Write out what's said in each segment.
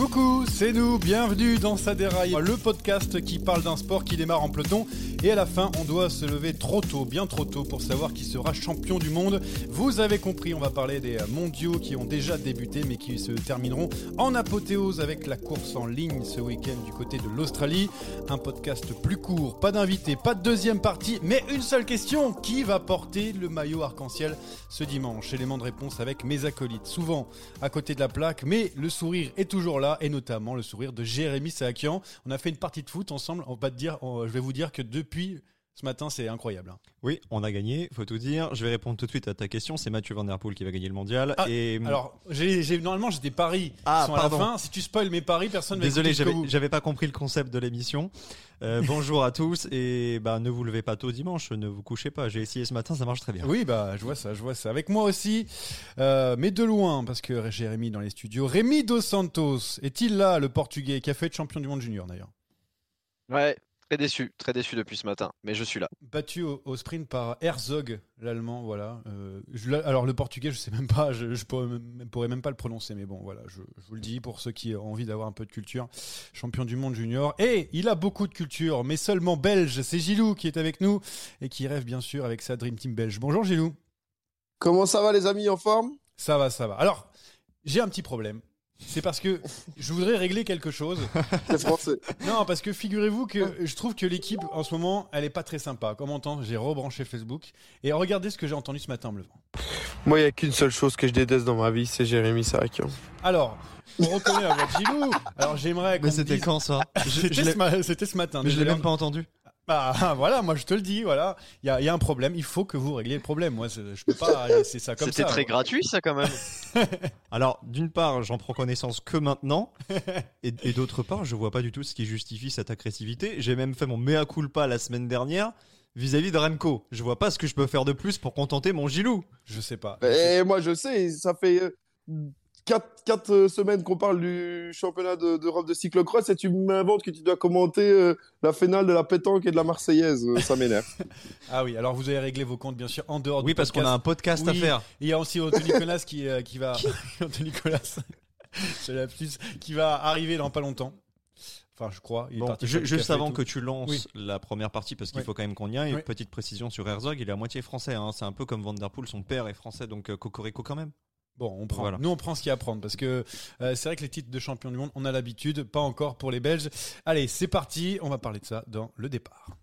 Coucou, c'est nous, bienvenue dans Saderail, le podcast qui parle d'un sport qui démarre en peloton et à la fin on doit se lever trop tôt, bien trop tôt pour savoir qui sera champion du monde. Vous avez compris, on va parler des mondiaux qui ont déjà débuté mais qui se termineront en apothéose avec la course en ligne ce week-end du côté de l'Australie. Un podcast plus court, pas d'invité, pas de deuxième partie, mais une seule question, qui va porter le maillot arc-en-ciel ce dimanche? Élément de réponse avec mes acolytes, souvent à côté de la plaque, mais le sourire est toujours là et notamment le sourire de Jérémy Saakian. On a fait une partie de foot ensemble. On va te dire, je vais vous dire que depuis ce matin, c'est incroyable. hein. Oui, on a gagné, faut tout dire. Je vais répondre tout de suite à ta question. C'est Mathieu Van Der Poel qui va gagner le mondial. Ah, et Alors, j'ai, j'ai- normalement, j'ai des paris qui Ah, sont à la pardon. fin. Si tu spoil mes paris, personne ne va désolé, j'avais, pas compris le concept de l'émission. Euh, bonjour à tous et bah ne vous levez pas tôt dimanche, ne vous couchez pas. J'ai essayé ce matin, ça marche très bien. Oui, bah, je vois ça, je vois ça. Avec moi aussi, euh, mais de loin, parce que j'ai Rémi dans les studios. Rémi Dos Santos, est-il là, le portugais, qui a fait être champion du monde junior d'ailleurs? Ouais, très déçu, très déçu depuis ce matin, mais je suis là. Battu au, au sprint par Herzog, l'allemand, voilà. Euh, je alors le portugais, je sais même pas, je, je pourrais, même, pourrais même pas le prononcer, mais bon, voilà, je, je vous le dis pour ceux qui ont envie d'avoir un peu de culture. Champion du monde junior. Et il a beaucoup de culture, mais seulement belge. C'est Gilou qui est avec nous et qui rêve bien sûr avec sa Dream Team belge. Bonjour Gilou. Comment ça va les amis en forme? Ça va, ça va. Alors, j'ai un petit problème. C'est parce que je voudrais régler quelque chose. Non, parce que figurez-vous que je trouve que l'équipe en ce moment, elle est pas très sympa. Comme on entend, j'ai rebranché Facebook et regardez ce que j'ai entendu ce matin en me levant. Moi, il n'y a qu'une seule chose que je déteste dans ma vie, c'est Jérémy Sarakian. Alors, on reconnaît la voix de Gilou. Alors j'aimerais Mais c'était dise- quand ça? C'était ce, ma- matin. mais je l'ai même pas entendu. Bah voilà, moi je te le dis, voilà. Il y a, il y a un problème, il faut que vous régliez le problème. Moi, je peux pas laisser ça comme ça. C'était très gratuit ça quand même. Alors, d'une part, j'en prends connaissance que maintenant, et, et d'autre part, je vois pas du tout ce qui justifie cette agressivité. J'ai même fait mon mea culpa la semaine dernière vis-à-vis de Remco. Je vois pas ce que je peux faire de plus pour contenter mon Gilou. Je sais pas. Et moi, je sais, ça fait 4, semaines qu'on parle du championnat de- d'Europe de, cyclocross et tu m'inventes que tu dois commenter euh, la finale de la pétanque et de la Marseillaise. Euh, Ça m'énerve. Ah oui, alors vous avez réglé vos comptes bien sûr en dehors Oui, du parce qu'on a un podcast à Oui. faire. Il y a aussi Anthony Nicolas qui, euh, qui va. Anthony Nicolas, c'est la plus, qui va arriver dans pas longtemps. Enfin, je crois. Il Bon, juste avant que tu lances Oui. la première partie, parce qu'il Oui. faut quand même qu'on y aille, Oui. petite précision sur Herzog, il est à moitié français. hein. C'est un peu comme Van Der Poel, son père est français, donc euh, Cocorico quand même. Bon, on prend. Voilà. Nous, on prend ce qu'il y a à prendre parce que euh, c'est vrai que les titres de champion du monde, on a l'habitude, pas encore pour les Belges. Allez, c'est parti. On va parler de ça dans le départ.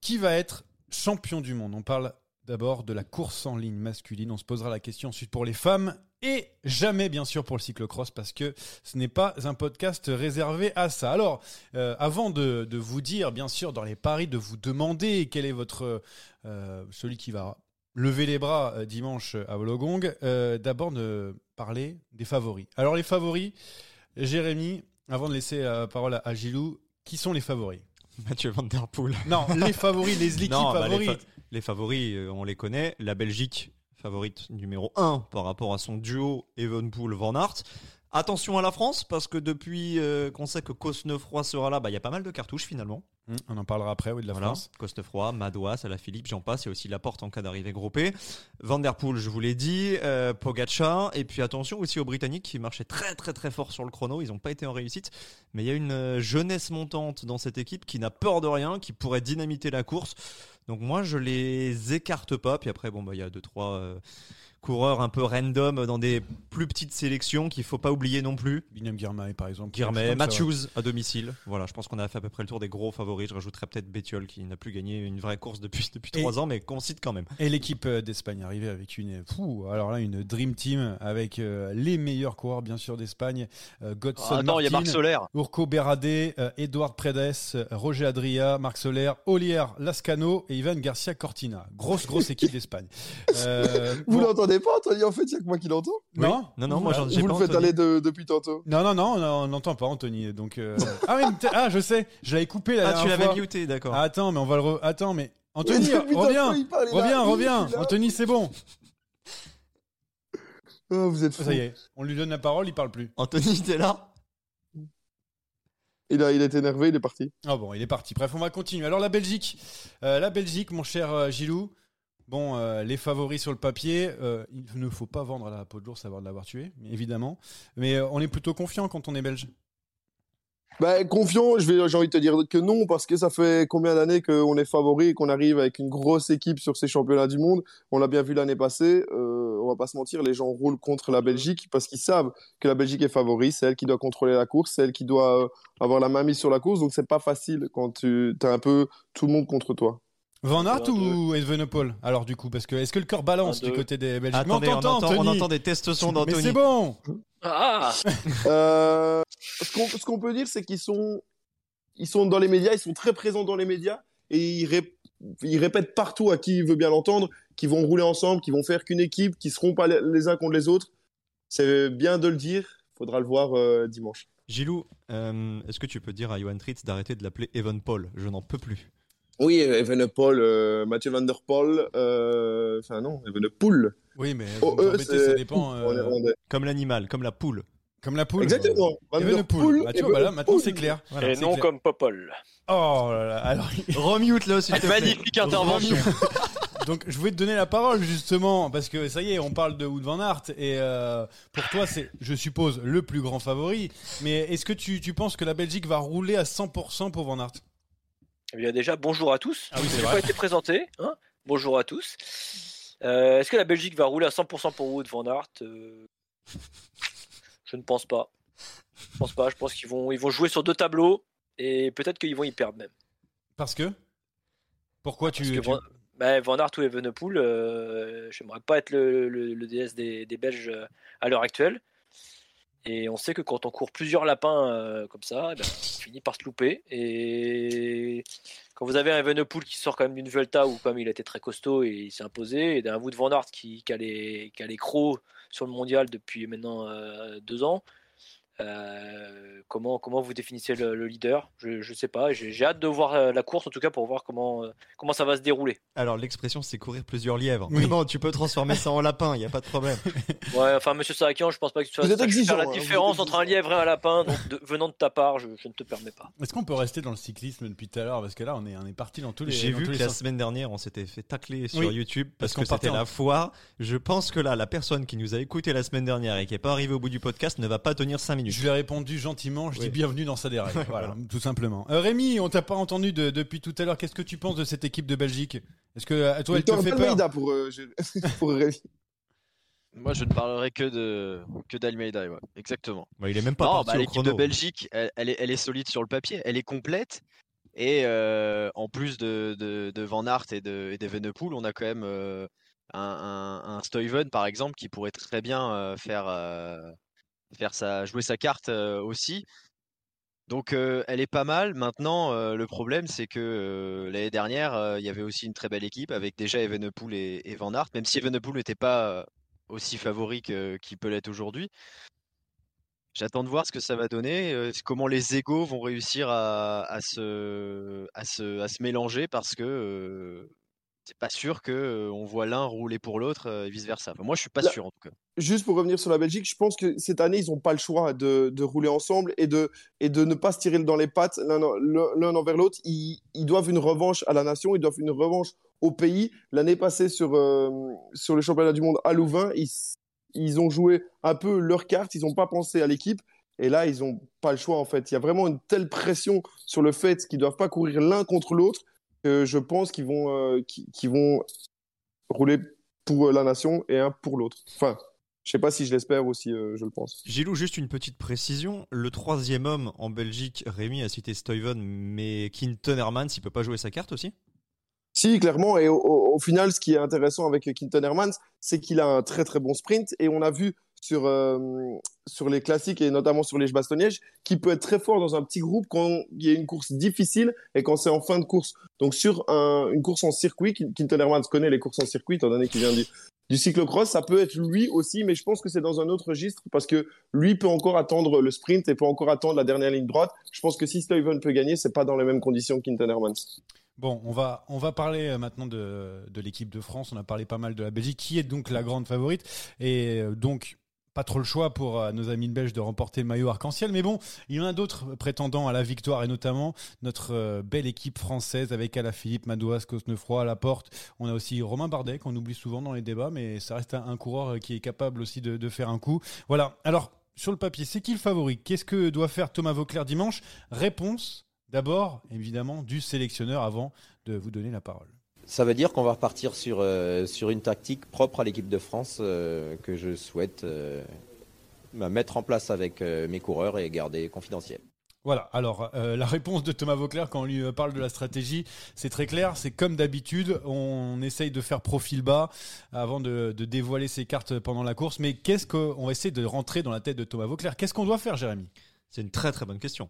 Qui va être champion du monde? On parle d'abord de la course en ligne masculine. On se posera la question ensuite pour les femmes et jamais bien sûr pour le cyclocross parce que ce n'est pas un podcast réservé à ça. Alors, euh, avant de, de vous dire bien sûr dans les paris, de vous demander quel est votre euh, celui qui va lever les bras euh, dimanche à Wologong, euh, d'abord de parler des favoris. Alors les favoris, Jérémy, avant de laisser la parole à, Gilou, qui sont les favoris? Mathieu Van Der Poel. Non, les favoris, les équipes Non, bah, les, favorites. fa- les favoris, euh, on les connaît. La Belgique, favorite numéro 1 par rapport à son duo Evenpool-Van Aert. Attention à la France, parce que depuis euh, qu'on sait que Cosnefroy sera là, bah, il y a pas mal de cartouches finalement. Hum, On en parlera après, oui, de la Voilà. France. Cosnefroy, Madouas, Philippe, j'en passe. A aussi la porte en cas d'arrivée groupée. Van Der Poel, je vous l'ai dit. Euh, Pogacar. Et puis attention aussi aux Britanniques qui marchaient très très très fort sur le chrono. Ils n'ont pas été en réussite. Mais il y a une euh, jeunesse montante dans cette équipe qui n'a peur de rien, qui pourrait dynamiter la course. Donc moi, je les écarte pas. Puis après, bon, bah, il y a deux, trois euh, coureurs un peu random dans des plus petites sélections qu'il faut pas oublier non plus. Guillaume Guirmay, par exemple. Ouais. Matthews à domicile. Voilà, je pense qu'on a fait à peu près le tour des gros favoris. Je rajouterais peut-être Bettiol qui n'a plus gagné une vraie course depuis depuis trois ans, mais qu'on cite quand même. Et l'équipe euh, d'Espagne arrivée avec une, fou, alors là, une dream team avec euh, les meilleurs coureurs, bien sûr, d'Espagne. Euh, Godson Ah, attends, il y a Marc Martin, Soler. Urco Berradé, euh, Edouard Predes, Roger Adria, Marc Soler, Olier Lascano et Ivan Garcia Cortina. Grosse, grosse équipe d'Espagne. Euh, Vous bon, l'entendez pas, Anthony En fait, il y a que moi qui l'entends. non Non, non, moi j'en Vous j'ai le pas faites aller de- depuis tantôt. non, non, non, on n'entend pas Anthony. Donc, euh, ah, mais ah, je sais, je l'avais coupé la Ah, tu l'avais fois. muté, d'accord. Ah, attends, mais on va le. re- Attends, mais Anthony, Mais depuis tantôt, reviens, il parle, il a- reviens, il- Anthony, c'est bon. Ah, vous êtes fou. Ça y est, on lui donne la parole, il parle plus. Anthony, t'es là? Il, a, il est énervé, il est parti. Ah bon, il est parti. Bref, on va continuer. Alors la Belgique, Euh, la Belgique, mon cher euh, Gilou. Bon, euh, les favoris sur le papier, euh, il ne faut pas vendre la peau de l'ours avant de l'avoir tué, évidemment. Mais euh, on est plutôt confiant quand on est belge. Bah, confiant, j'ai envie de te dire que non, parce que ça fait combien d'années qu'on est favori et qu'on arrive avec une grosse équipe sur ces championnats du monde? On l'a bien vu l'année passée. Euh, on va pas se mentir, les gens roulent contre la Belgique parce qu'ils savent que la Belgique est favori. C'est elle qui doit contrôler la course, c'est elle qui doit avoir la main mise sur la course. Donc c'est pas facile quand tu as un peu tout le monde contre toi. Van Aert Un, ou Evenepoel Alors du coup, parce que est-ce que le cœur balance du côté des Belges? Mais Attendez, on entend, on entend des tests son Mais d'Anthony. c'est bon. Ah Euh, ce qu'on ce qu'on peut dire, c'est qu'ils sont, ils sont dans les médias, ils sont très présents dans les médias et ils, rép- ils répètent partout à qui veut bien l'entendre qu'ils vont rouler ensemble, qu'ils vont faire qu'une équipe, qu'ils seront pas les, les uns contre les autres. C'est bien de le dire, faudra le voir euh, dimanche. Gilou, euh, est-ce que tu peux dire à Johan Tritz d'arrêter de l'appeler Evan Paul Je n'en peux plus. Oui, Evenepoel, euh, Mathieu Van Der Poel, euh, enfin non, Evenepoel. Oui, mais Oh, vous c'est- ça dépend. en euh. Comme l'animal, comme la poule. comme la poule. Exactement. Van Der Evenepoel. Bah, tu vois, bah là, maintenant c'est clair. Voilà, Et non clair. comme Popol. Oh là là. Alors, Remute là, s'il te plaît. Magnifique intervention. Donc je voulais te donner la parole justement parce que ça y est, on parle de Wood van Aert et euh, pour toi c'est, je suppose, le plus grand favori. Mais est-ce que tu, tu penses que la Belgique va rouler à 100% pour van Aert? Eh bien déjà, bonjour à tous. Ah oui, c'est pas été présenté. hein. bonjour à tous. Euh, Est-ce que la Belgique va rouler à 100% pour Wood Van Aert Euh, Je ne pense pas. Je pense pas. Je pense qu'ils vont, ils vont jouer sur deux tableaux et peut-être qu'ils vont y perdre même. Parce que? Pourquoi tu, que tu- Van, bah, Van Aert ou Evenepoel, euh, j'aimerais pas être le, le- le DS des, des Belges euh, à l'heure actuelle. Et on sait que quand on court plusieurs lapins euh, comme ça, eh ben, on finit par se louper. Et quand vous avez un Evenepoel qui sort quand même d'une Vuelta où comme il été très costaud et il s'est imposé, et d'un Wood Van Aert qui, qui, a les, qui a les crocs sur le mondial depuis maintenant euh, deux ans, euh, comment, comment vous définissez le, le leader? Je ne sais pas. J'ai j'ai hâte de voir euh, la course en tout cas pour voir comment, euh, comment ça va se dérouler. Alors l'expression c'est courir plusieurs lièvres. Oui. Mais bon, tu peux transformer ça en lapin, il y a pas de problème. Ouais, enfin, monsieur Sarakian, je pense pas que tu fasses hein, la vous différence entre un lièvre et un lapin. Donc, de- venant de ta part, je, je ne te permets pas. Est-ce qu'on peut rester dans le cyclisme depuis tout à l'heure? Parce que là on est, on est parti dans tous les. J'ai vu que la sens. semaine dernière on s'était fait tacler sur Oui, YouTube parce que c'était en- la foire. Je pense que là, la personne qui nous a écouté la semaine dernière et qui est pas arrivée au bout du podcast ne va pas tenir 5 minutes. Je lui ai répondu gentiment, je Oui. dis bienvenue dans sa déraille. voilà, tout simplement. Euh, Rémi, on t'a pas entendu de- depuis tout à l'heure. Qu'est-ce que tu penses de cette équipe de Belgique? Est-ce que euh, toi, elle te fait peur? Pour, euh, je- pour Rémi. Moi, je ne parlerai que de que d'Almeida, ouais. exactement. Bah, il est même pas non, parti bah, au l'équipe chrono. de Belgique, elle, elle est, elle est solide sur le papier, elle est complète. Et en plus de, de, Van Aert et de, et Venepool, on a quand même un, un, Stuyven, par exemple, qui pourrait très bien faire, faire sa, jouer sa carte aussi. Donc elle est pas mal. Maintenant, le problème, c'est que l'année dernière, il y avait aussi une très belle équipe avec déjà Evenepoel et, et Van Aert, même si Evenepoel n'était pas aussi favori qu'il peut l'être aujourd'hui. J'attends de voir ce que ça va donner, comment les égaux vont réussir à, se, à, se, à se mélanger parce que c'est pas sûr que on voit l'un rouler pour l'autre et vice versa. moi, je suis pas sûr en tout cas. Juste pour revenir sur la Belgique, je pense que cette année, ils n'ont pas le choix de, de, rouler ensemble et de, et de ne pas se tirer dans les pattes l'un envers l'autre. Ils, ils, doivent une revanche à la nation, ils doivent une revanche au pays. L'année passée, sur, sur le championnat du monde à Louvain, ils, ils ont joué un peu leur carte, ils n'ont pas pensé à l'équipe. Et là, ils n'ont pas le choix, en fait. Il y a vraiment une telle pression sur le fait qu'ils ne doivent pas courir l'un contre l'autre que je pense qu'ils vont, euh, vont rouler pour la nation et un pour l'autre. Enfin, je sais pas si je l'espère ou si euh, je le pense. Gilou, juste une petite précision. Le troisième homme en Belgique, Rémi a cité Stuyven, mais Quinton Hermans, il peut pas jouer sa carte aussi? Si, clairement. Et au, final, ce qui est intéressant avec Quinton Hermans, c'est qu'il a un très très bon sprint. Et on a vu sur, euh, sur les classiques et notamment sur les bastogne qui peut être très fort dans un petit groupe quand il y a une course difficile et quand c'est en fin de course. Donc sur une course en circuit, Quinton Hermans connaît les courses en circuit, étant donné qu'il vient du, du cyclocross, ça peut être lui aussi, mais je pense que c'est dans un autre registre parce que lui peut encore attendre le sprint et peut encore attendre la dernière ligne droite. Je pense que si Stuyven peut gagner, c'est pas dans les mêmes conditions Hermans. Bon, on va, on va parler euh, maintenant de, de l'équipe de France. On a parlé pas mal de la Belgique, qui est donc la grande favorite. Et euh, donc, pas trop le choix pour euh, nos amis belges de remporter le maillot arc-en-ciel. Mais bon, il y en a d'autres prétendants à la victoire, et notamment notre belle équipe française avec Alaphilippe, Madouas, Cosnefroy à la porte. On a aussi Romain Bardet, qu'on oublie souvent dans les débats, mais ça reste un, coureur qui est capable aussi de, de faire un coup. Voilà. Alors, sur le papier, c'est qui le favori? Qu'est-ce que doit faire Thomas Vauclair dimanche? Réponse D'abord, évidemment, du sélectionneur avant de vous donner la parole. Ça veut dire qu'on va repartir sur, euh, sur une tactique propre à l'équipe de France euh, que je souhaite euh, mettre en place avec mes coureurs et garder confidentiel. Voilà, alors la réponse de Thomas Vauclair quand on lui parle de la stratégie, c'est très clair, c'est comme d'habitude, on essaye de faire profil bas avant de, de, dévoiler ses cartes pendant la course, mais qu'est-ce qu'on va essayer de rentrer dans la tête de Thomas Vauclair? Qu'est-ce qu'on doit faire, Jérémy? C'est une très très bonne question.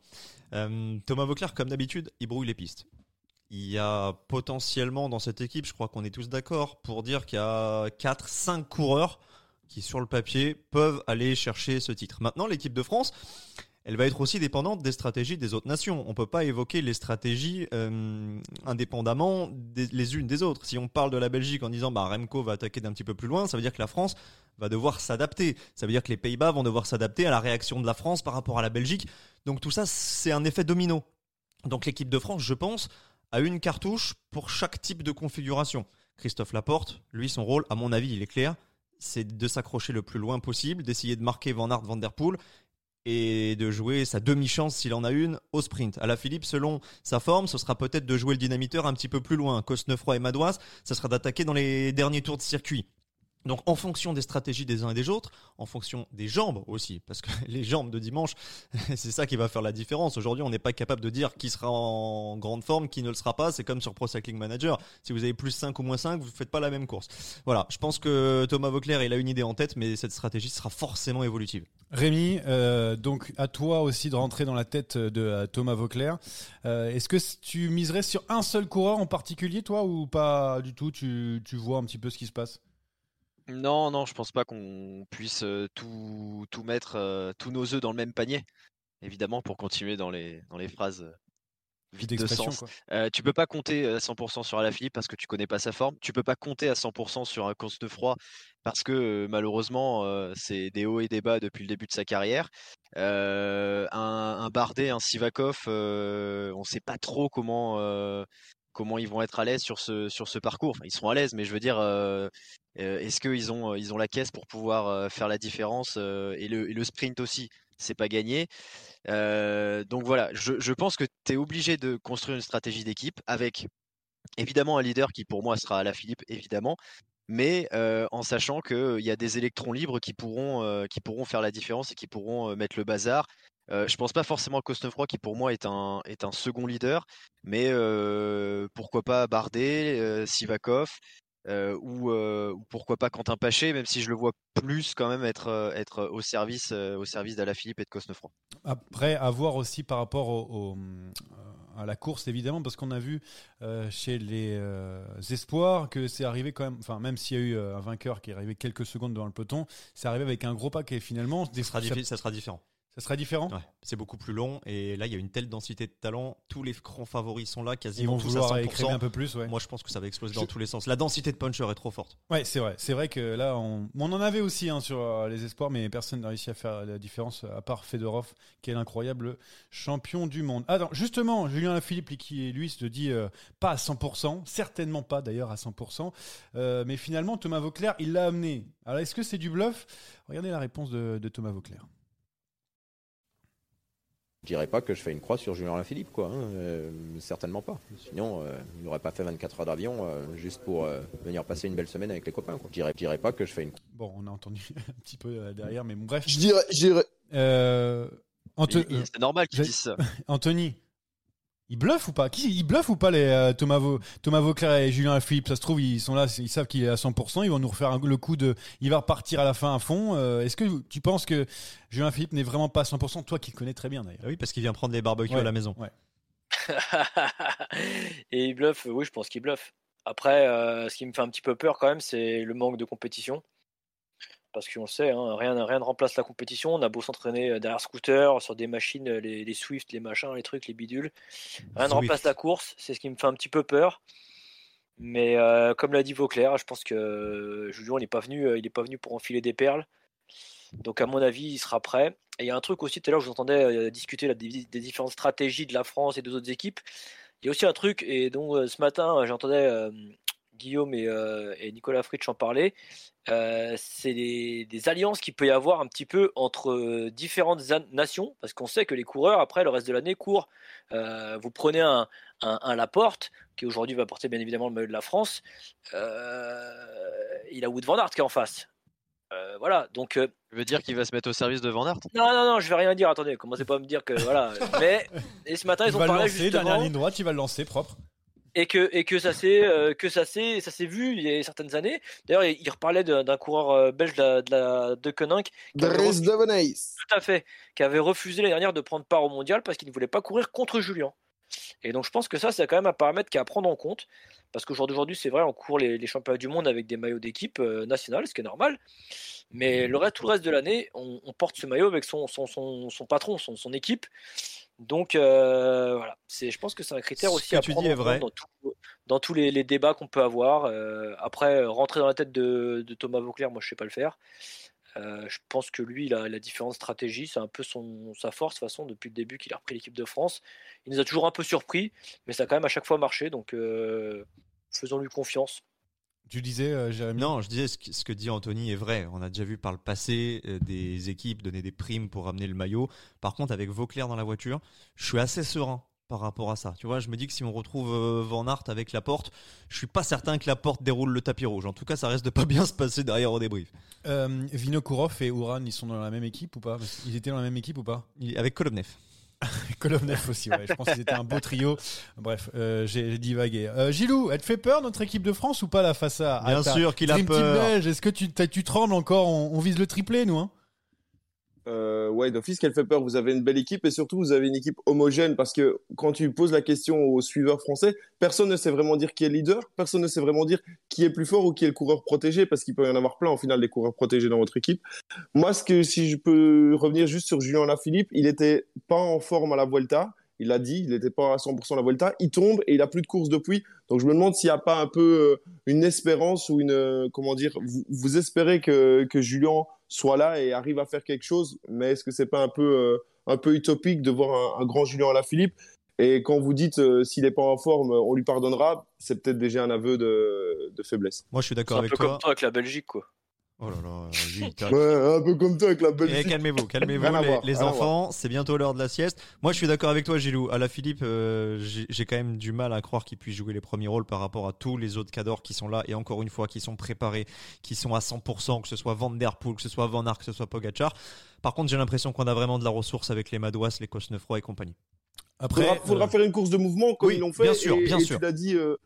Euh, Thomas Vauclair, comme d'habitude, il brouille les pistes. Il y a potentiellement dans cette équipe, je crois qu'on est tous d'accord, pour dire qu'il y a 4-5 coureurs qui, sur le papier, peuvent aller chercher ce titre. Maintenant, l'équipe de France, elle va être aussi dépendante des stratégies des autres nations. On ne peut pas évoquer les stratégies euh, indépendamment les unes des autres. Si on parle de la Belgique en disant bah, Remco va attaquer d'un petit peu plus loin, ça veut dire que la France va devoir s'adapter. Ça veut dire que les Pays-Bas vont devoir s'adapter à la réaction de la France par rapport à la Belgique. Donc tout ça, c'est un effet domino. Donc l'équipe de France, je pense, a une cartouche pour chaque type de configuration. Christophe Laporte, lui, son rôle, à mon avis, il est clair. C'est de s'accrocher le plus loin possible, d'essayer de marquer Van Aert, Van Der Poel et de jouer sa demi-chance s'il en a une au sprint. À la Philippe, selon sa forme, ce sera peut-être de jouer le dynamiteur un petit peu plus loin. Cosnefroy et Madouas, ça sera d'attaquer dans les derniers tours de circuit. Donc en fonction des stratégies des uns et des autres, en fonction des jambes aussi, parce que les jambes de dimanche, c'est ça qui va faire la différence. Aujourd'hui, on n'est pas capable de dire qui sera en grande forme, qui ne le sera pas. C'est comme sur Pro Cycling Manager. Si vous avez plus 5 ou moins 5, vous ne faites pas la même course. Voilà, je pense que Thomas Vauclair, il a une idée en tête, mais cette stratégie sera forcément évolutive. Rémi, euh, donc à toi aussi de rentrer dans la tête de euh, Thomas Vauclair. Euh, est-ce que tu miserais sur un seul coureur en particulier, toi, ou pas du tout? Tu, tu vois un petit peu ce qui se passe? Non, non, je pense pas qu'on puisse tout, tout mettre, tous nos œufs dans le même panier. Évidemment, pour continuer dans les, dans les phrases vides de sens. tu peux pas compter à 100% sur Alaphilippe parce que tu connais pas sa forme. Tu peux pas compter à 100% sur un course de froid parce que malheureusement, c'est des hauts et des bas depuis le début de sa carrière. un, un Bardet, un Sivakov, on sait pas trop comment comment ils vont être à l'aise sur ce parcours. ils seront à l'aise, mais je veux dire, euh, est-ce qu'ils ont, ils ont la caisse pour pouvoir faire la différence et le, sprint aussi? C'est pas gagné. donc voilà, je, pense que tu es obligé de construire une stratégie d'équipe avec évidemment un leader qui pour moi sera à la Philippe, évidemment, mais en sachant qu'il y a des électrons libres qui pourront faire la différence et qui pourront mettre le bazar Euh, je pense pas forcément à Cosnefroy qui pour moi est un, est un second leader, mais euh, pourquoi pas Bardet, euh, Sivakov, ou, pourquoi pas Quentin Paché, même si je le vois plus quand même être, être au service, au service d'Alaphilippe et de Cosnefroy. Après, à voir aussi par rapport à la course évidemment parce qu'on a vu chez les espoirs que c'est arrivé quand même enfin même s'il y a eu un vainqueur qui est arrivé quelques secondes devant le peloton c'est arrivé avec un gros paquet finalement ça sera, ça sera différent ça sera différent? C'est beaucoup plus long et là il y a une telle densité de talent, tous les grands favoris sont là, quasiment Ils vont vouloir écrire un peu plus. Moi je pense que ça va exploser dans tous les sens. La densité de puncher est trop forte. Ouais, c'est vrai. C'est vrai que là on... on en avait aussi hein, sur euh, les espoirs, mais personne n'a réussi à faire la différence à part Fedorov, qui est l'incroyable champion du monde. Attends, justement, Julien Philippe qui lui se dit euh, pas à 100%, certainement pas d'ailleurs à 100%, euh, mais finalement Thomas Vauclair il l'a amené. Alors est-ce que c'est du bluff? Regardez la réponse de, de Thomas Vauclair. Je dirais pas que je fais une croix sur Julien Lafilippe, quoi. Hein, euh, certainement pas. Sinon, euh, il n'aurait pas fait 24 heures d'avion euh, juste pour venir passer une belle semaine avec les copains. Quoi. Je dirais, dirais pas que je fais une. Bon, on a entendu un petit peu derrière, mais bon, bref. Je dirais. Je dirais... C'est normal qu'ils disent ça. Anthony, ils bluffent ou pas? Qui ils bluffent ou pas les euh, Thomas, Thomas Vauclair et Julien Philippe? Ça se trouve ils sont là, ils savent qu'il est à 100%. Ils vont nous refaire le coup de, il va repartir à la fin à fond. Euh, est-ce que tu penses que Julien Philippe n'est vraiment pas à 100% Toi qui le connais très bien d'ailleurs. Oui, parce qu'il vient prendre les barbecues à la maison. et il bluffe. Oui, je pense qu'il bluffe. Après, euh, ce qui me fait un petit peu peur quand même, c'est le manque de compétition parce qu'on le sait, hein, rien, rien ne remplace la compétition. On a beau s'entraîner euh, derrière scooter, sur des machines, euh, les, Swift, les machins, les trucs, les bidules. Rien ne remplace la course. C'est ce qui me fait un petit peu peur. Mais euh, comme l'a dit Vauclair, je pense que Julien n'est pas venu, il n'est pas venu pour enfiler des perles. Donc à mon avis, il sera prêt. Et il y a un truc aussi, tout à l'heure, je vous entendais discuter des, différentes stratégies de la France et des autres équipes. Il y a aussi un truc, et donc ce matin, j'entendais Guillaume et, Nicolas Fritsch en parler. Euh, c'est des, alliances qu'il peut y avoir un petit peu entre euh, différentes nations, parce qu'on sait que les coureurs, après le reste de l'année, courent. Euh, vous prenez un, un, Laporte, qui aujourd'hui va porter bien évidemment le maillot de la France, il a Wood Van Aert qui est en face. voilà, donc. tu veux dire qu'il va se mettre au service de Van Aert? Non, non, non, je vais rien dire. Attendez, commencez pas à me dire que voilà. Mais et ce matin ils ont parlé lancer, justement. Dernière ligne droite, il va le lancer propre et que et que ça s'est euh, que ça s'est ça s'est vu il y a certaines années. D'ailleurs, il, reparlait d'un coureur euh, belge de la de, la, de Koninck, Tout à fait, qui avait refusé l'année dernière de prendre part au mondial parce qu'il ne voulait pas courir contre Julien. Et donc je pense que ça c'est quand même un paramètre qui est à prendre en compte parce qu'aujourd'hui c'est vrai on court les, les, championnats du monde avec des maillots d'équipe euh, nationale, ce qui est normal. Mais le reste, tout le reste de l'année, on, on, porte ce maillot avec son, son, son, son patron, son, son équipe. Donc euh, voilà, c'est, je pense que c'est un critère aussi à prendre en. Dans, dans, tous les, débats qu'on peut avoir. Euh, après, rentrer dans la tête de, Thomas Vauclair, moi je sais pas le faire. Euh, je pense que lui, il a la différente stratégie, c'est un peu son, sa force, de toute façon, depuis le début qu'il a repris l'équipe de France. Il nous a toujours un peu surpris, mais ça a quand même à chaque fois marché, donc faisons-lui confiance. Tu disais, euh, Jérémy? Non, je disais ce que, dit Anthony est vrai. On a déjà vu par le passé euh, des équipes donner des primes pour ramener le maillot. Par contre, avec Vauclair dans la voiture, je suis assez serein par rapport à ça. Tu vois, je me dis que si on retrouve euh, Van Aert avec la porte, je suis pas certain que la porte déroule le tapis rouge. En tout cas, ça reste de pas bien se passer derrière au débrief. Euh, Vinokourov et Uran, ils sont dans la même équipe ou pas? Ils étaient dans la même équipe ou pas? Avec Kolobnev. Kolomnev aussi, ouais. je pense que c'était un beau trio. Bref, euh, j'ai divagué. Euh, Gilou, elle te fait peur notre équipe de France ou pas la face à Bien sûr qu'il a peur. Est-ce que tu, tu trembles encore? On, on, vise le triplé, nous hein? Euh, ouais, d'office qu'elle fait peur. Vous avez une belle équipe et surtout vous avez une équipe homogène parce que quand tu poses la question aux suiveurs français, personne ne sait vraiment dire qui est leader, personne ne sait vraiment dire qui est plus fort ou qui est le coureur protégé parce qu'il peut y en avoir plein au final des coureurs protégés dans votre équipe. Moi, ce que si je peux revenir juste sur Julien Lafilippe, il était pas en forme à la Vuelta. Il l'a dit, il n'était pas à 100% à la Vuelta. Il tombe et il a plus de course depuis. Donc je me demande s'il n'y a pas un peu euh, une espérance ou une euh, comment dire. Vous, espérez que, que Julien soit là et arrive à faire quelque chose. Mais est-ce que c'est pas un peu, euh, un peu utopique de voir un, grand Julien à la Philippe Et quand vous dites euh, s'il n'est pas en forme, on lui pardonnera, c'est peut-être déjà un aveu de, de faiblesse. Moi, je suis d'accord avec toi. C'est un peu comme toi avec la Belgique, quoi. Oh là là, ouais, un peu comme toi avec la Belgique. Eh, calmez-vous, calmez-vous, les, enfants, c'est bientôt l'heure de la sieste. Moi, je suis d'accord avec toi, Gilou. À la Philippe, euh, j'ai quand même du mal à croire qu'il puisse jouer les premiers rôles par rapport à tous les autres cadors qui sont là et encore une fois, qui sont préparés, qui sont à 100%, que ce soit Van Der Poel, que ce soit Van Aert, que ce soit Pogacar. Par contre, j'ai l'impression qu'on a vraiment de la ressource avec les Madouas, les Cosnefroy et compagnie. Après, il faudra, euh, faire une course de mouvement comme ils l'ont fait. Bien sûr, bien sûr. Tu l'as dit. Euh,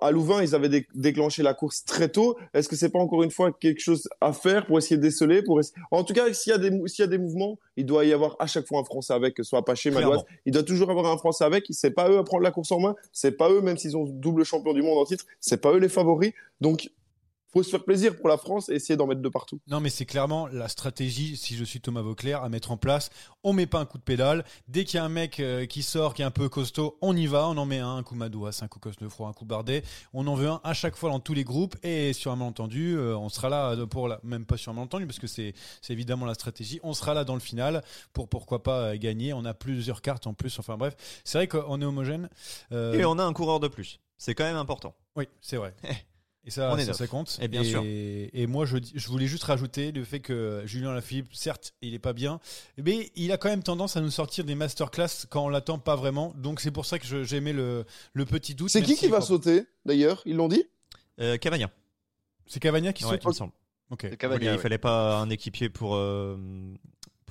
à Louvain, ils avaient déclenché la course très tôt. Est-ce que c'est pas encore une fois quelque chose à faire pour essayer de déceler pour En tout cas, s'il y, a des, s'il y a des mouvements, il doit y avoir à chaque fois un Français avec, que ce soit Apache, Madouas. Il doit toujours avoir un Français avec. C'est pas eux à prendre la course en main. C'est pas eux, même s'ils ont double champion du monde en titre. C'est pas eux les favoris. Donc, faut se faire plaisir pour la France et essayer d'en mettre de partout. Non, mais c'est clairement la stratégie, si je suis Thomas Vauclair, à mettre en place. On met pas un coup de pédale. Dès qu'il y a un mec euh, qui sort, qui est un peu costaud, on y va. On en met un, un coup Madouas, un coup Cosnefroy, un coup Bardet. On en veut un à chaque fois dans tous les groupes. Et sur un malentendu, euh, on sera là pour la, même pas sur un malentendu, parce que c'est évidemment la stratégie. On sera là dans le final pour pourquoi pas euh, gagner. On a plusieurs cartes en plus. Enfin bref, c'est vrai qu'on est homogène. Et on a un coureur de plus. C'est quand même important. Oui, c'est vrai. Et ça, ça, compte. Et bien sûr. Et moi, je, je, voulais juste rajouter le fait que Julien Lafilippe, certes, il est pas bien, mais il a quand même tendance à nous sortir des masterclass quand on l'attend pas vraiment. Donc c'est pour ça que j'ai aimé le, le, petit doute. C'est qui qui va sauter d'ailleurs? Ils l'ont dit? Euh, Cavagna. C'est Cavagna qui saute Il me semble. Ok. Cavagna, il fallait pas un équipier pour euh,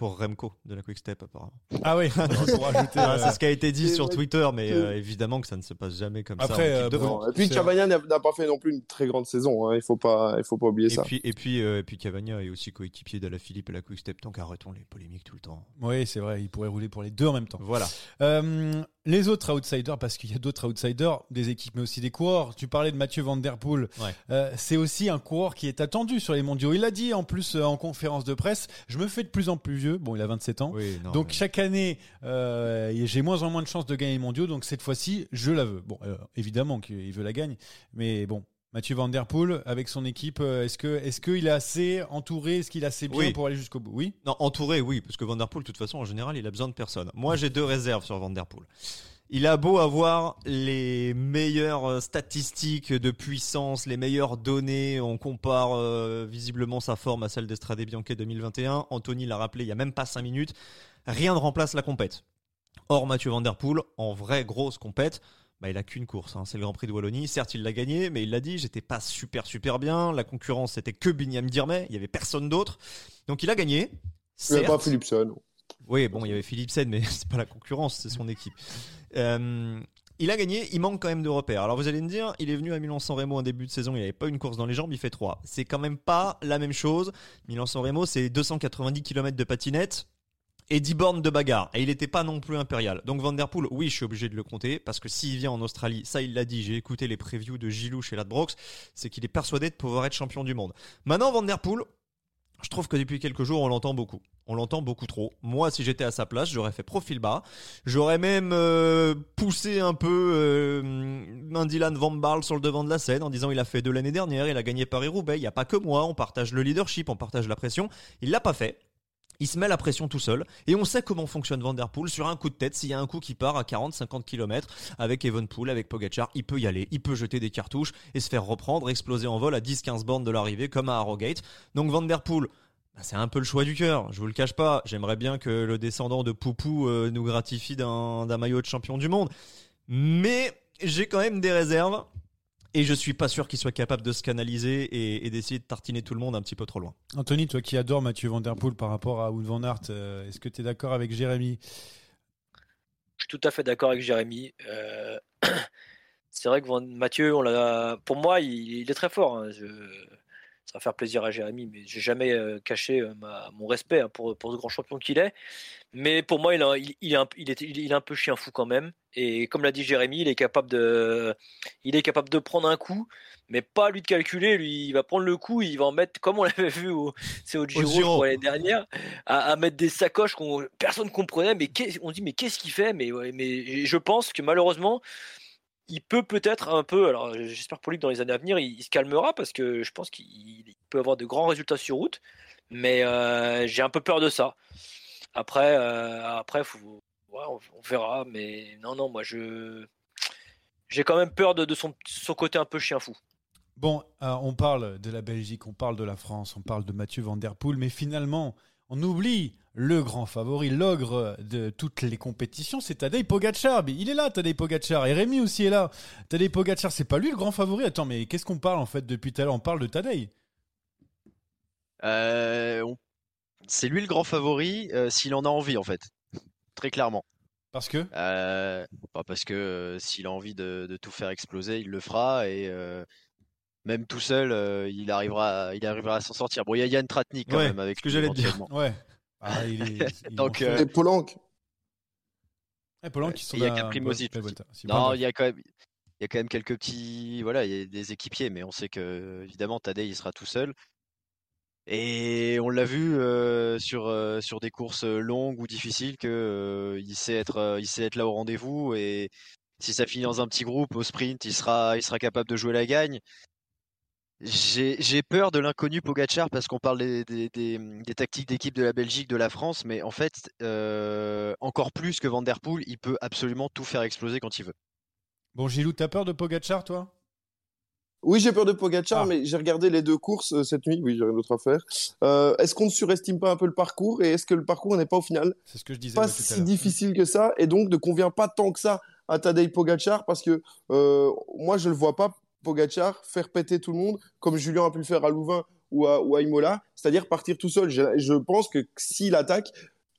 pour Remco de la Quick Step apparemment. Ah oui, ah, euh, c'est ce qui a été dit sur Twitter, mais euh, évidemment que ça ne se passe jamais comme ça. Euh, et puis Cavagna n'a pas fait non plus une très grande saison, hein. il faut pas, il faut pas oublier ça. Puis, et puis, et puis Cavagna est aussi coéquipier de la Philippe et la Quick Step, donc arrêtons les polémiques tout le temps. Oui, c'est vrai, il pourrait rouler pour les deux en même temps. Voilà. Les autres outsiders, parce qu'il y a d'autres outsiders, des équipes, mais aussi des coureurs. Tu parlais de Mathieu Van Der Poel. c'est aussi un coureur qui est attendu sur les mondiaux. Il l'a dit en plus en conférence de presse. Je me fais de plus en plus vieux. Bon, il a 27 ans donc chaque année, euh, j'ai moins en moins de chances de gagner les mondiaux. Donc cette fois-ci, je la veux. Bon, euh, évidemment qu'il veut la gagner, mais bon. Mathieu Van Der Poel avec son équipe, euh, est-ce que est-ce qu'il est assez entouré, est-ce qu'il est assez bien pour aller jusqu'au bout? Oui. Non, entouré, oui, parce que Van Der Poel, de toute façon, en général, il a besoin de personne. Moi, j'ai deux réserves sur Van Der Poel. Il a beau avoir les meilleures statistiques de puissance, les meilleures données, on compare visiblement sa forme à celle d'Estrade Bianchi 2021. Anthony l'a rappelé il y a même pas 5 minutes rien ne remplace la compète. Or, Mathieu Van Der Poel, en vraie grosse compète, bah, il a qu'une course, hein. c'est le Grand Prix de Wallonie. Certes, il l'a gagné, mais il l'a dit, j'étais pas super super bien. La concurrence, c'était que Binyam Dirmay, il y avait personne d'autre. Donc il a gagné. Il n'y avait pas Philipsen. Oui, bon, il y avait Philipsen, mais c'est pas la concurrence, c'est son équipe. Euh, il a gagné, il manque quand même de repères. Alors vous allez me dire, il est venu à Milan-San Remo en début de saison, il n'avait pas une course dans les jambes, il fait 3. C'est quand même pas la même chose. Milan-San Remo, c'est 290 km de patinette et 10 bornes de bagarre. Et il n'était pas non plus impérial. Donc Van Der oui, je suis obligé de le compter, parce que s'il vient en Australie, ça il l'a dit, j'ai écouté les previews de Gilou chez Ladbrokes, c'est qu'il est persuadé de pouvoir être champion du monde. Maintenant, Van Der je trouve que depuis quelques jours, on l'entend beaucoup. On l'entend beaucoup trop. Moi, si j'étais à sa place, j'aurais fait profil bas. J'aurais même euh, poussé un peu euh, Dylan Van Barl sur le devant de la scène en disant il a fait deux l'année dernière, il a gagné Paris-Roubaix, il n'y a pas que moi, on partage le leadership, on partage la pression. Il l'a pas fait il se met la pression tout seul et on sait comment fonctionne Vanderpool sur un coup de tête s'il y a un coup qui part à 40 50 km avec Evenpool avec Pogachar il peut y aller il peut jeter des cartouches et se faire reprendre exploser en vol à 10 15 bornes de l'arrivée comme à Harrogate donc Vanderpool bah, c'est un peu le choix du cœur, je vous le cache pas. J'aimerais bien que le descendant de Poupou euh, nous gratifie d'un maillot de champion du monde. Mais j'ai quand même des réserves et je suis pas sûr qu'il soit capable de se canaliser et, d'essayer de tartiner tout le monde un petit peu trop loin. Anthony, toi qui adores Mathieu Van Der Poel par rapport à Wout Van Aert, euh, est-ce que tu es d'accord avec Jérémy? Je suis tout à fait d'accord avec Jérémy. Euh, c'est vrai que Mathieu, on l'a, pour moi, il, est très fort. Hein. ça va faire plaisir à Jérémy, mais j'ai jamais euh, caché mon respect hein, pour, pour ce grand champion qu'il est. Mais pour moi, il, il, est un, il, est, il est un peu chien fou quand même. Et comme l'a dit Jérémy, il est capable de, il est capable de prendre un coup, mais pas lui de calculer. Lui, il va prendre le coup, il va en mettre, comme on l'avait vu au, c'est au Giro, l'année dernière, à, mettre des sacoches qu'on personne comprenait. Mais on dit mais qu'est-ce qu'il fait? Mais mais je pense que malheureusement, il peut peut-être un peu. Alors j'espère pour lui que dans les années à venir, il, se calmera parce que je pense qu'il peut avoir de grands résultats sur route. Mais euh, j'ai un peu peur de ça. Après, euh, après, on, verra. Mais non, non, moi, je j'ai quand même peur de, son, son, côté un peu chien fou. Bon, euh, on parle de la Belgique, on parle de la France, on parle de Mathieu Van Der Poel, mais finalement, on oublie le grand favori, l'ogre de toutes les compétitions, c'est Tadej Pogacar. Il est là, Tadej Pogacar. Et Rémi aussi est là. Tadej Pogacar, c'est pas lui le grand favori. Attends, mais qu'est-ce qu'on parle en fait depuis tout à l'heure? On parle de Tadej. Euh, c'est lui le grand favori euh, s'il en a envie en fait. Très clairement. Parce que? Euh, bah, Parce que s'il a envie de, tout faire exploser, il le fera. Et même tout seul, il arrivera, il arrivera à s'en sortir. Bon, il y a Yann Tratnik quand même avec ce que j'allais dire. Ouais. Ah, il est, Donc, euh... Et Polanque. Et Polanque qui sont Il y a Caprimozzi. Non, il y a quand même. Il y a quand même quelques petits, voilà, il y a des équipiers, mais on sait que évidemment Tadej il sera tout seul. Et on l'a vu euh, sur euh, sur des courses longues ou difficiles que euh, il sait être sait être là au rendez-vous et si ça finit dans un petit groupe au sprint, il sera il sera capable de jouer la gagne. J'ai peur de l'inconnu Pogachar parce qu'on parle des, tactiques d'équipe de la Belgique, de la France, mais en fait, euh, encore plus que Van Der Poel, il peut absolument tout faire exploser quand il veut. Bon, Gilou, t'as peur de Pogachar, toi? Oui, j'ai peur de Pogachar, ah. mais j'ai regardé les deux courses euh, cette nuit. Oui, j'ai rien d'autre à faire. Euh, est-ce qu'on ne surestime pas un peu le parcours et est-ce que le parcours n'est pas au final ce que je disais pas si difficile que ça et donc ne convient pas tant que ça à Tadej Pogachar parce que moi je le vois pas Pogachar, faire péter tout le monde, comme Julien a pu le faire à Louvain ou à, ou Imola, c'est-à-dire partir tout seul. Je, pense que s'il attaque,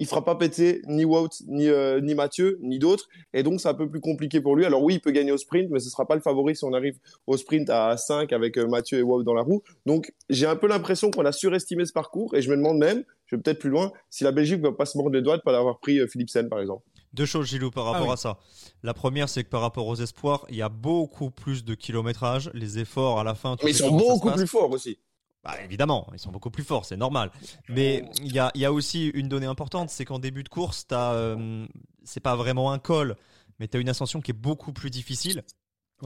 il fera pas péter ni Wout, ni, euh, ni Mathieu, ni d'autres. Et donc, c'est un peu plus compliqué pour lui. Alors oui, il peut gagner au sprint, mais ce sera pas le favori si on arrive au sprint à 5 avec euh, Mathieu et Wout dans la roue. Donc, j'ai un peu l'impression qu'on a surestimé ce parcours. Et je me demande même, je vais peut-être plus loin, si la Belgique va pas se mordre les doigts de pas l'avoir pris euh, Philipsen, par exemple. Deux choses, Gilou, par rapport ah à ça. La première, c'est que par rapport aux espoirs, il y a beaucoup plus de kilométrage. Les efforts à la fin. Mais ils sont beaucoup plus forts aussi. Bah, évidemment, ils sont beaucoup plus forts, c'est normal. Mais il y a, aussi une donnée importante, c'est qu'en début de course, t'as, euh, c'est pas vraiment un col, mais tu une ascension qui est beaucoup plus difficile.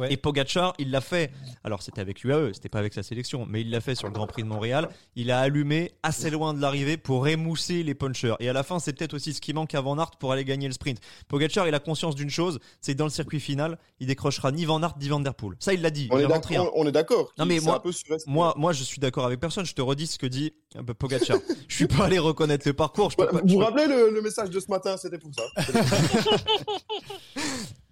Et Pogachar, il l'a fait. Alors c'était avec UAE, c'était pas avec sa sélection, mais il l'a fait sur le Grand Prix de Montréal. Il a allumé assez loin de l'arrivée pour émousser les punchers. Et à la fin, c'est peut-être aussi ce qui manque à Van Aert pour aller gagner le sprint. Pogachar, il a conscience d'une chose, c'est que dans le circuit final, il décrochera ni Van Aert ni Van Der Poel. Ça, il l'a dit. On est d'accord. Non mais moi, moi, moi, je suis d'accord avec personne. Je te redis ce que dit euh, Pogachar. je suis pas allé reconnaître le parcours. vous vous rappelez le, le message de ce matin C'était pour ça.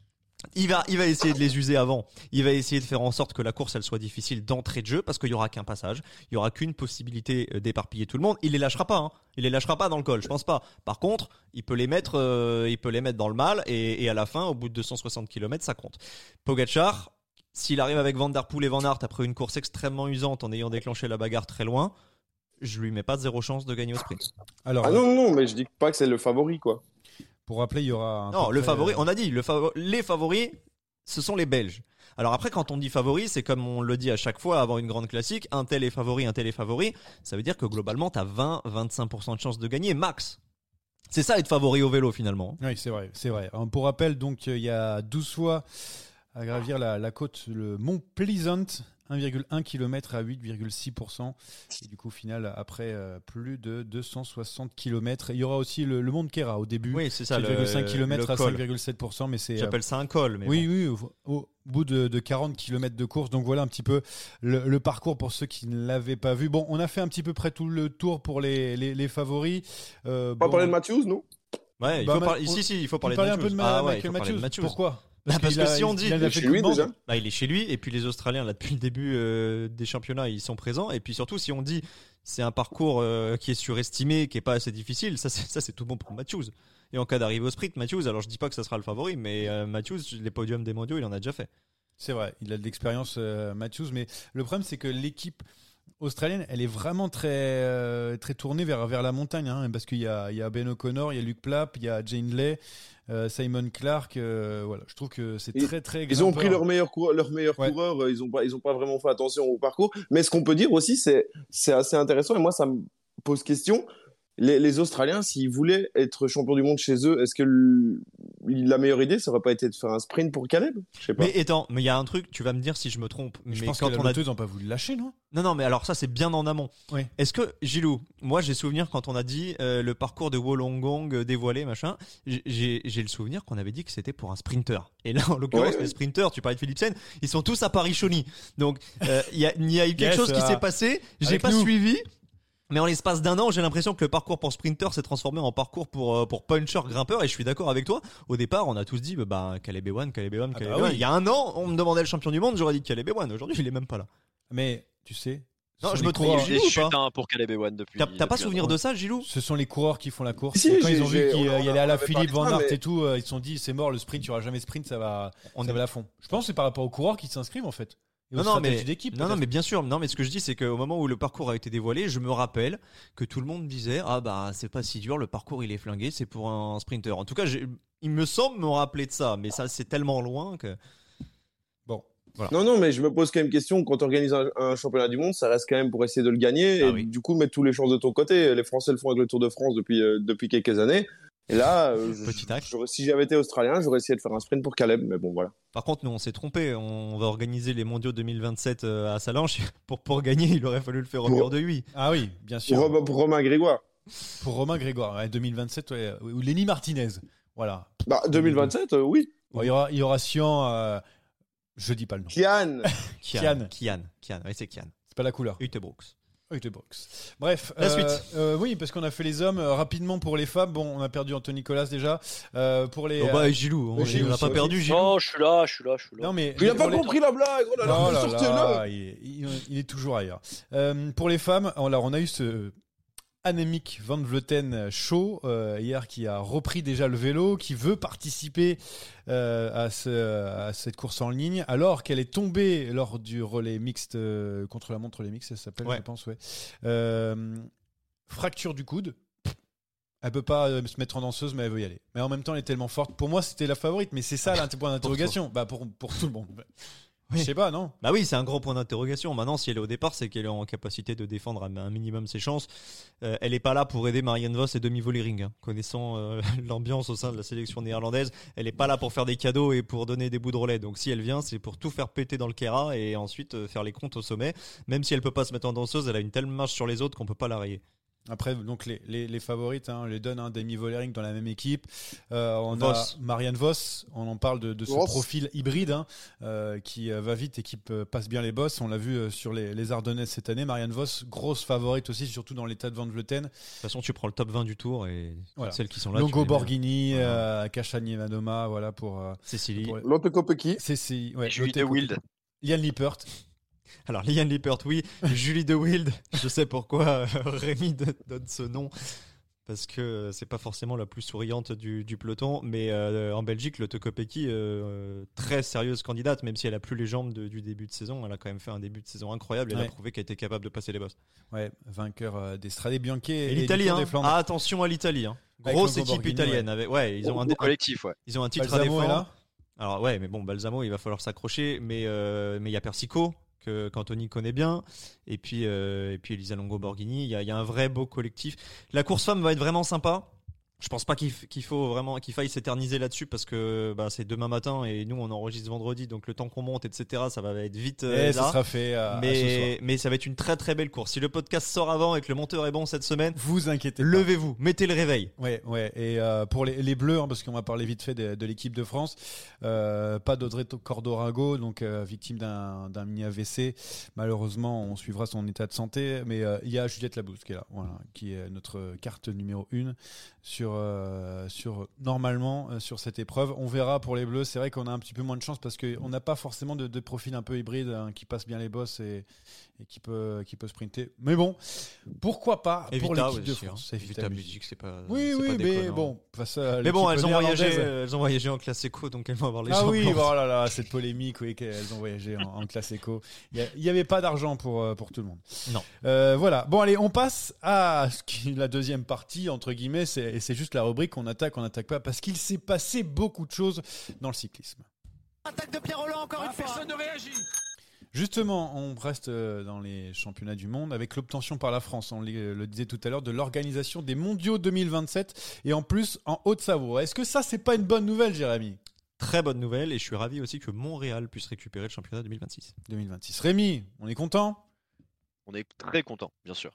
il va, il va essayer de les user avant. Il va essayer de faire en sorte que la course elle soit difficile d'entrée de jeu parce qu'il y aura qu'un passage, il y aura qu'une possibilité euh, d'éparpiller tout le monde. Il les lâchera pas, hein. il les lâchera pas dans le col, je pense pas. Par contre, il peut les mettre, euh, il peut les mettre dans le mal et, à la fin, au bout de 260 km, ça compte. Pogachar, s'il arrive avec Van Der Poel et Van Aert après une course extrêmement usante en ayant déclenché la bagarre très loin, je lui mets pas zéro chance de gagner au sprint. Alors, ah non, non, mais je dis pas que c'est le favori, quoi. Pour rappeler, il y aura un. Non, le favori, euh, on a dit, le les favoris, ce sont les Belges. Alors après, quand on dit favori, c'est comme on le dit à chaque fois avant une grande classique, un tel est favori, un tel est favori. Ça veut dire que globalement, tu as 20-25% de chance de gagner, max. C'est ça être favori au vélo finalement. Oui, c'est vrai, c'est vrai. Pour rappel, donc il y a 12 fois à gravir la, la côte, le mont Pleasant, 1,1 km à 8,6%. Et du coup, au final, après euh, plus de 260 km. Il y aura aussi le, Mont Kera au début. Oui, c'est ça. 7,5 km à 5,7%. Mais c'est. J'appelle ça un col. Mais oui, oui. Au, bout de, 40 km de course. Donc voilà un petit peu le, parcours pour ceux qui ne l'avaient pas vu. Bon, on a fait un petit peu près tout le tour pour les, les, favoris. Euh, on va parler de Matthews, nous Ouais, il bah, faut parler, ici, si, il faut parler, de Matthews. Un peu de ah, Matthews. Pourquoi? Bah, parce, que si on dit, il est chez lui déjà. Bah, il est chez lui et puis les Australiens là depuis le début euh, des championnats ils sont présents et puis surtout si on dit c'est un parcours euh, qui est surestimé, qui est pas assez difficile, ça c'est tout bon pour Matthews. Et en cas d'arrivée au sprint, Matthews, alors je dis pas que ça sera le favori, mais euh, Matthews, les podiums des mondiaux, il en a déjà fait. C'est vrai, il a de l'expérience Matthews, mais le problème c'est que l'équipe australienne, elle est vraiment très, très tournée vers, vers la montagne, hein, parce qu'il y a, il y a Ben O'Connor, il y a Luke Plapp, il y a Jane Lay, euh, Simon Clark, euh, voilà, je trouve que c'est très très. Ils ont pris leur meilleur coureur, leur meilleur coureur. Euh, ils ont pas, ils ont pas vraiment fait attention au parcours. Mais ce qu'on peut dire aussi, c'est c'est assez intéressant et moi ça me pose question. Les, Australiens, s'ils voulaient être champions du monde chez eux, est-ce que la meilleure idée, ça aurait pas été de faire un sprint pour Caleb? Je sais pas. Mais étant, mais il y a un truc, tu vas me dire si je me trompe. Je mais pense quand que on a deux, n'ont pas voulu lâcher, non? Non, non, mais alors ça, c'est bien en amont. Oui. Est-ce que Gilou, moi, j'ai souvenir quand on a dit euh, le parcours de Wollongong euh, dévoilé, machin. J'ai le souvenir qu'on avait dit que c'était pour un sprinter. Et là, en l'occurrence, les sprinters, tu parlais de Philipsen, ils sont tous à Paris-Chauny. Donc, euh, il y, a, y a eu quelque chose qui s'est passé. J'ai pas suivi. Mais en l'espace d'un an, j'ai l'impression que le parcours pour sprinter s'est transformé en parcours pour, euh, pour puncher, grimpeur. Et je suis d'accord avec toi. Au départ, on a tous dit, bah, Caleb Ewan, Caleb Ewan, Caleb ah bah Il y a un an, on me demandait le champion du monde, j'aurais dit Caleb Ewan. Aujourd'hui, il est même pas là. Mais, tu sais. Non, je me trompe. J'ai chuté pour Caleb Ewan depuis. T'as pas souvenir de ça, Gilou? Ce sont les coureurs qui font la course. quand ils ont vu qu'il y allait à la Philippe Van Aert et tout, euh, ils se sont dit, c'est mort, le sprint, il n'y aura jamais sprint, ça va, on ça va à fond. Je pense que c'est par rapport aux coureurs qui s'inscrivent en fait non, non, mais, non, non, mais bien sûr. Non, mais ce que je dis, c'est qu'au moment où le parcours a été dévoilé, je me rappelle que tout le monde disait Ah, bah, c'est pas si dur, le parcours il est flingué, c'est pour un sprinter. En tout cas, il me semble me rappeler de ça, mais ça, c'est tellement loin que. Bon. Voilà. Non, non, mais je me pose quand même question. Quand tu organises un, championnat du monde, ça reste quand même pour essayer de le gagner ah et du coup mettre tous les chances de ton côté. Les Français le font avec le Tour de France depuis, euh, depuis quelques années. Et là, euh, si j'avais été australien, j'aurais essayé de faire un sprint pour Caleb, mais bon, voilà. Par contre, nous, on s'est trompé. On va organiser les mondiaux 2027 euh, à Salange. Pour, pour gagner, il aurait fallu le faire au mur de 8. Ah oui, bien sûr. Pour, Romain Grégoire. Pour Romain Grégoire, 2027, ou Lenny Martinez. Voilà. Bah, 2027, euh, oui. il, y aura, il y aura Sian, je dis pas le nom. Kian. Kian. Kian. Kian. Oui, c'est Kian. C'est pas la couleur. Utebrooks. Bref, la suite. Euh, euh, oui, parce qu'on a fait les hommes euh, rapidement pour les femmes. Bon, on a perdu Anthony Nicolas déjà. pour les. Oh bah Gilou, on, n'a pas perdu Gilou. Non, je suis là, je suis là, je suis là. Non mais. Il a pas compris la blague. Oh là là, oh là, il, est toujours ailleurs. pour les femmes, alors on a eu ce Annemiek van Vleuten Show euh, hier qui a repris déjà le vélo, qui veut participer euh, à, ce, à, cette course en ligne, alors qu'elle est tombée lors du relais mixte euh, contre la montre relais mixte, ça s'appelle, je pense, ouais. fracture du coude. Elle peut pas se mettre en danseuse, mais elle veut y aller. Mais en même temps, elle est tellement forte. Pour moi, c'était la favorite, mais c'est ça point d'interrogation. Bah pour, pour tout le monde. Je sais pas, non Bah oui, c'est un gros point d'interrogation. Maintenant, si elle est au départ, c'est qu'elle est en capacité de défendre un minimum ses chances. Euh, elle est pas là pour aider Marianne Vos et Demi Vollering. Hein. Connaissant euh, l'ambiance au sein de la sélection néerlandaise, elle est pas là pour faire des cadeaux et pour donner des bouts de relais. Donc si elle vient, c'est pour tout faire péter dans le Kera et ensuite euh, faire les comptes au sommet. Même si elle peut pas se mettre en danseuse, elle a une telle marche sur les autres qu'on peut pas la rayer. Après, donc les, les, les favorites, hein, on les donne, hein, Demi Vollering dans la même équipe. Euh, on a Marianne Voss, on en parle de, de ce profil hybride hein, euh, qui euh, va vite et qui passe bien les bosses. On l'a vu euh, sur les, les Ardennaises cette année. Marianne Voss, grosse favorite aussi, surtout dans l'état de Van Vleuten. De toute façon, tu prends le top 20 du tour et celles qui sont là. Longo Borghini, voilà. Kachani Madoma, voilà pour Cécilie. Pour... Cécilie, ouais. Wild. Liane Lippert. Alors, Liane Lippert, oui. Julie de Wild, je sais pourquoi euh, Rémi donne ce nom. Parce que c'est pas forcément la plus souriante du, peloton, mais euh, en Belgique, le Tokopeki, euh, très sérieuse candidate, même si elle a plus les jambes du début de saison, elle a quand même fait un début de saison incroyable. Elle a prouvé qu'elle était capable de passer les bosses. Ouais, vainqueur des Strade Bianche et, l'Italie. Hein. Ah, attention à l'Italie. Hein. Grosse équipe italienne. Ouais. ils ont un collectif. Ouais. Ils ont un titre à défendre. Alors ouais, mais bon, Balsamo, il va falloir s'accrocher, mais mais il y a Persico qu'Anthony connaît bien, et puis, euh, et puis Elisa Longo Borghini. Il y a, y a, un vrai beau collectif. La course femme va être vraiment sympa. Je pense pas qu'il faut vraiment qu'il faille s'éterniser là-dessus parce que bah, c'est demain matin et nous on enregistre vendredi donc le temps qu'on monte etc ça va être vite euh, ça sera fait mais, mais ça va être une très très belle course. Si le podcast sort avant et que le monteur est bon cette semaine vous inquiétez levez-vous mettez le réveil. Ouais ouais et euh, pour les, les, bleus hein, parce qu'on va parler vite fait de, l'équipe de France euh, pas d'Audrey Cordorago donc victime d'un mini AVC malheureusement on suivra son état de santé mais il y a Juliette Labousse qui est là voilà qui est notre carte numéro 1 sur euh, normalement euh, sur cette épreuve. On verra pour les Bleus. C'est vrai qu'on a un petit peu moins de chance parce qu'on n'a pas forcément de, profil un peu hybride hein, qui passe bien les bosses et, et, qui peut qui peut sprinter. Mais bon, pourquoi pas pour l'équipe de hein. France. Hein. Musique, c'est pas. Oui, oui, mais bon, face à mais bon, elles ont voyagé, elles ont voyagé en classe éco, donc elles vont avoir les. Ah oui, voilà, là, cette polémique, oui, qu'elles ont voyagé en, classe éco. Il n'y avait pas d'argent pour euh, pour tout le monde. Non. voilà. Bon, allez, on passe à la deuxième partie entre guillemets. C'est juste la rubrique on attaque, on n'attaque pas, parce qu'il s'est passé beaucoup de choses dans le cyclisme. Attaque de Pierre Roland encore une fois. Personne ne réagit. Justement, on reste euh, dans les championnats du monde avec l'obtention par la France, on le disait tout à l'heure, de l'organisation des mondiaux 2027 et en plus en Haute-Savoie. Est-ce que ça, c'est pas une bonne nouvelle, Jérémy? Très bonne nouvelle et je suis ravi aussi que Montréal puisse récupérer le championnat 2026. 2026. Rémi, on est content? On est très content, bien sûr.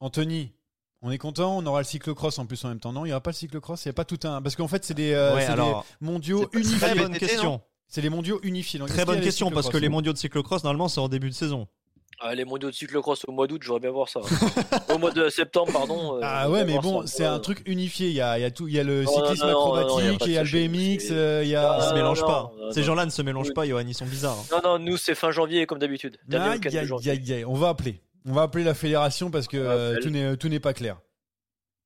Anthony, on est content, on aura le cyclocross en plus en même temps. Non, il n'y aura pas le cyclocross, il n'y a pas tout un. Parce qu'en fait, c'est des, euh, mondiaux unifiés. Très bonne question. C'est les mondiaux unifiés. Très bonne question parce que les mondiaux de cyclocross, normalement, c'est en début de saison. Ah, les mondiaux de cyclocross au mois d'août, j'aurais bien voir ça. au mois de septembre, pardon. Euh, ah ouais, mais bon, c'est un truc unifié. Il y a, il y a tout, il y a le cyclisme acrobatique, il y a, le BMX, euh, il y a. Ils se mélangent pas. Ces gens-là ne se mélangent pas, Johan, ils sont bizarres. Non, non, nous c'est fin janvier comme d'habitude. On va appeler. On va appeler la fédération parce que euh, tout n'est pas clair.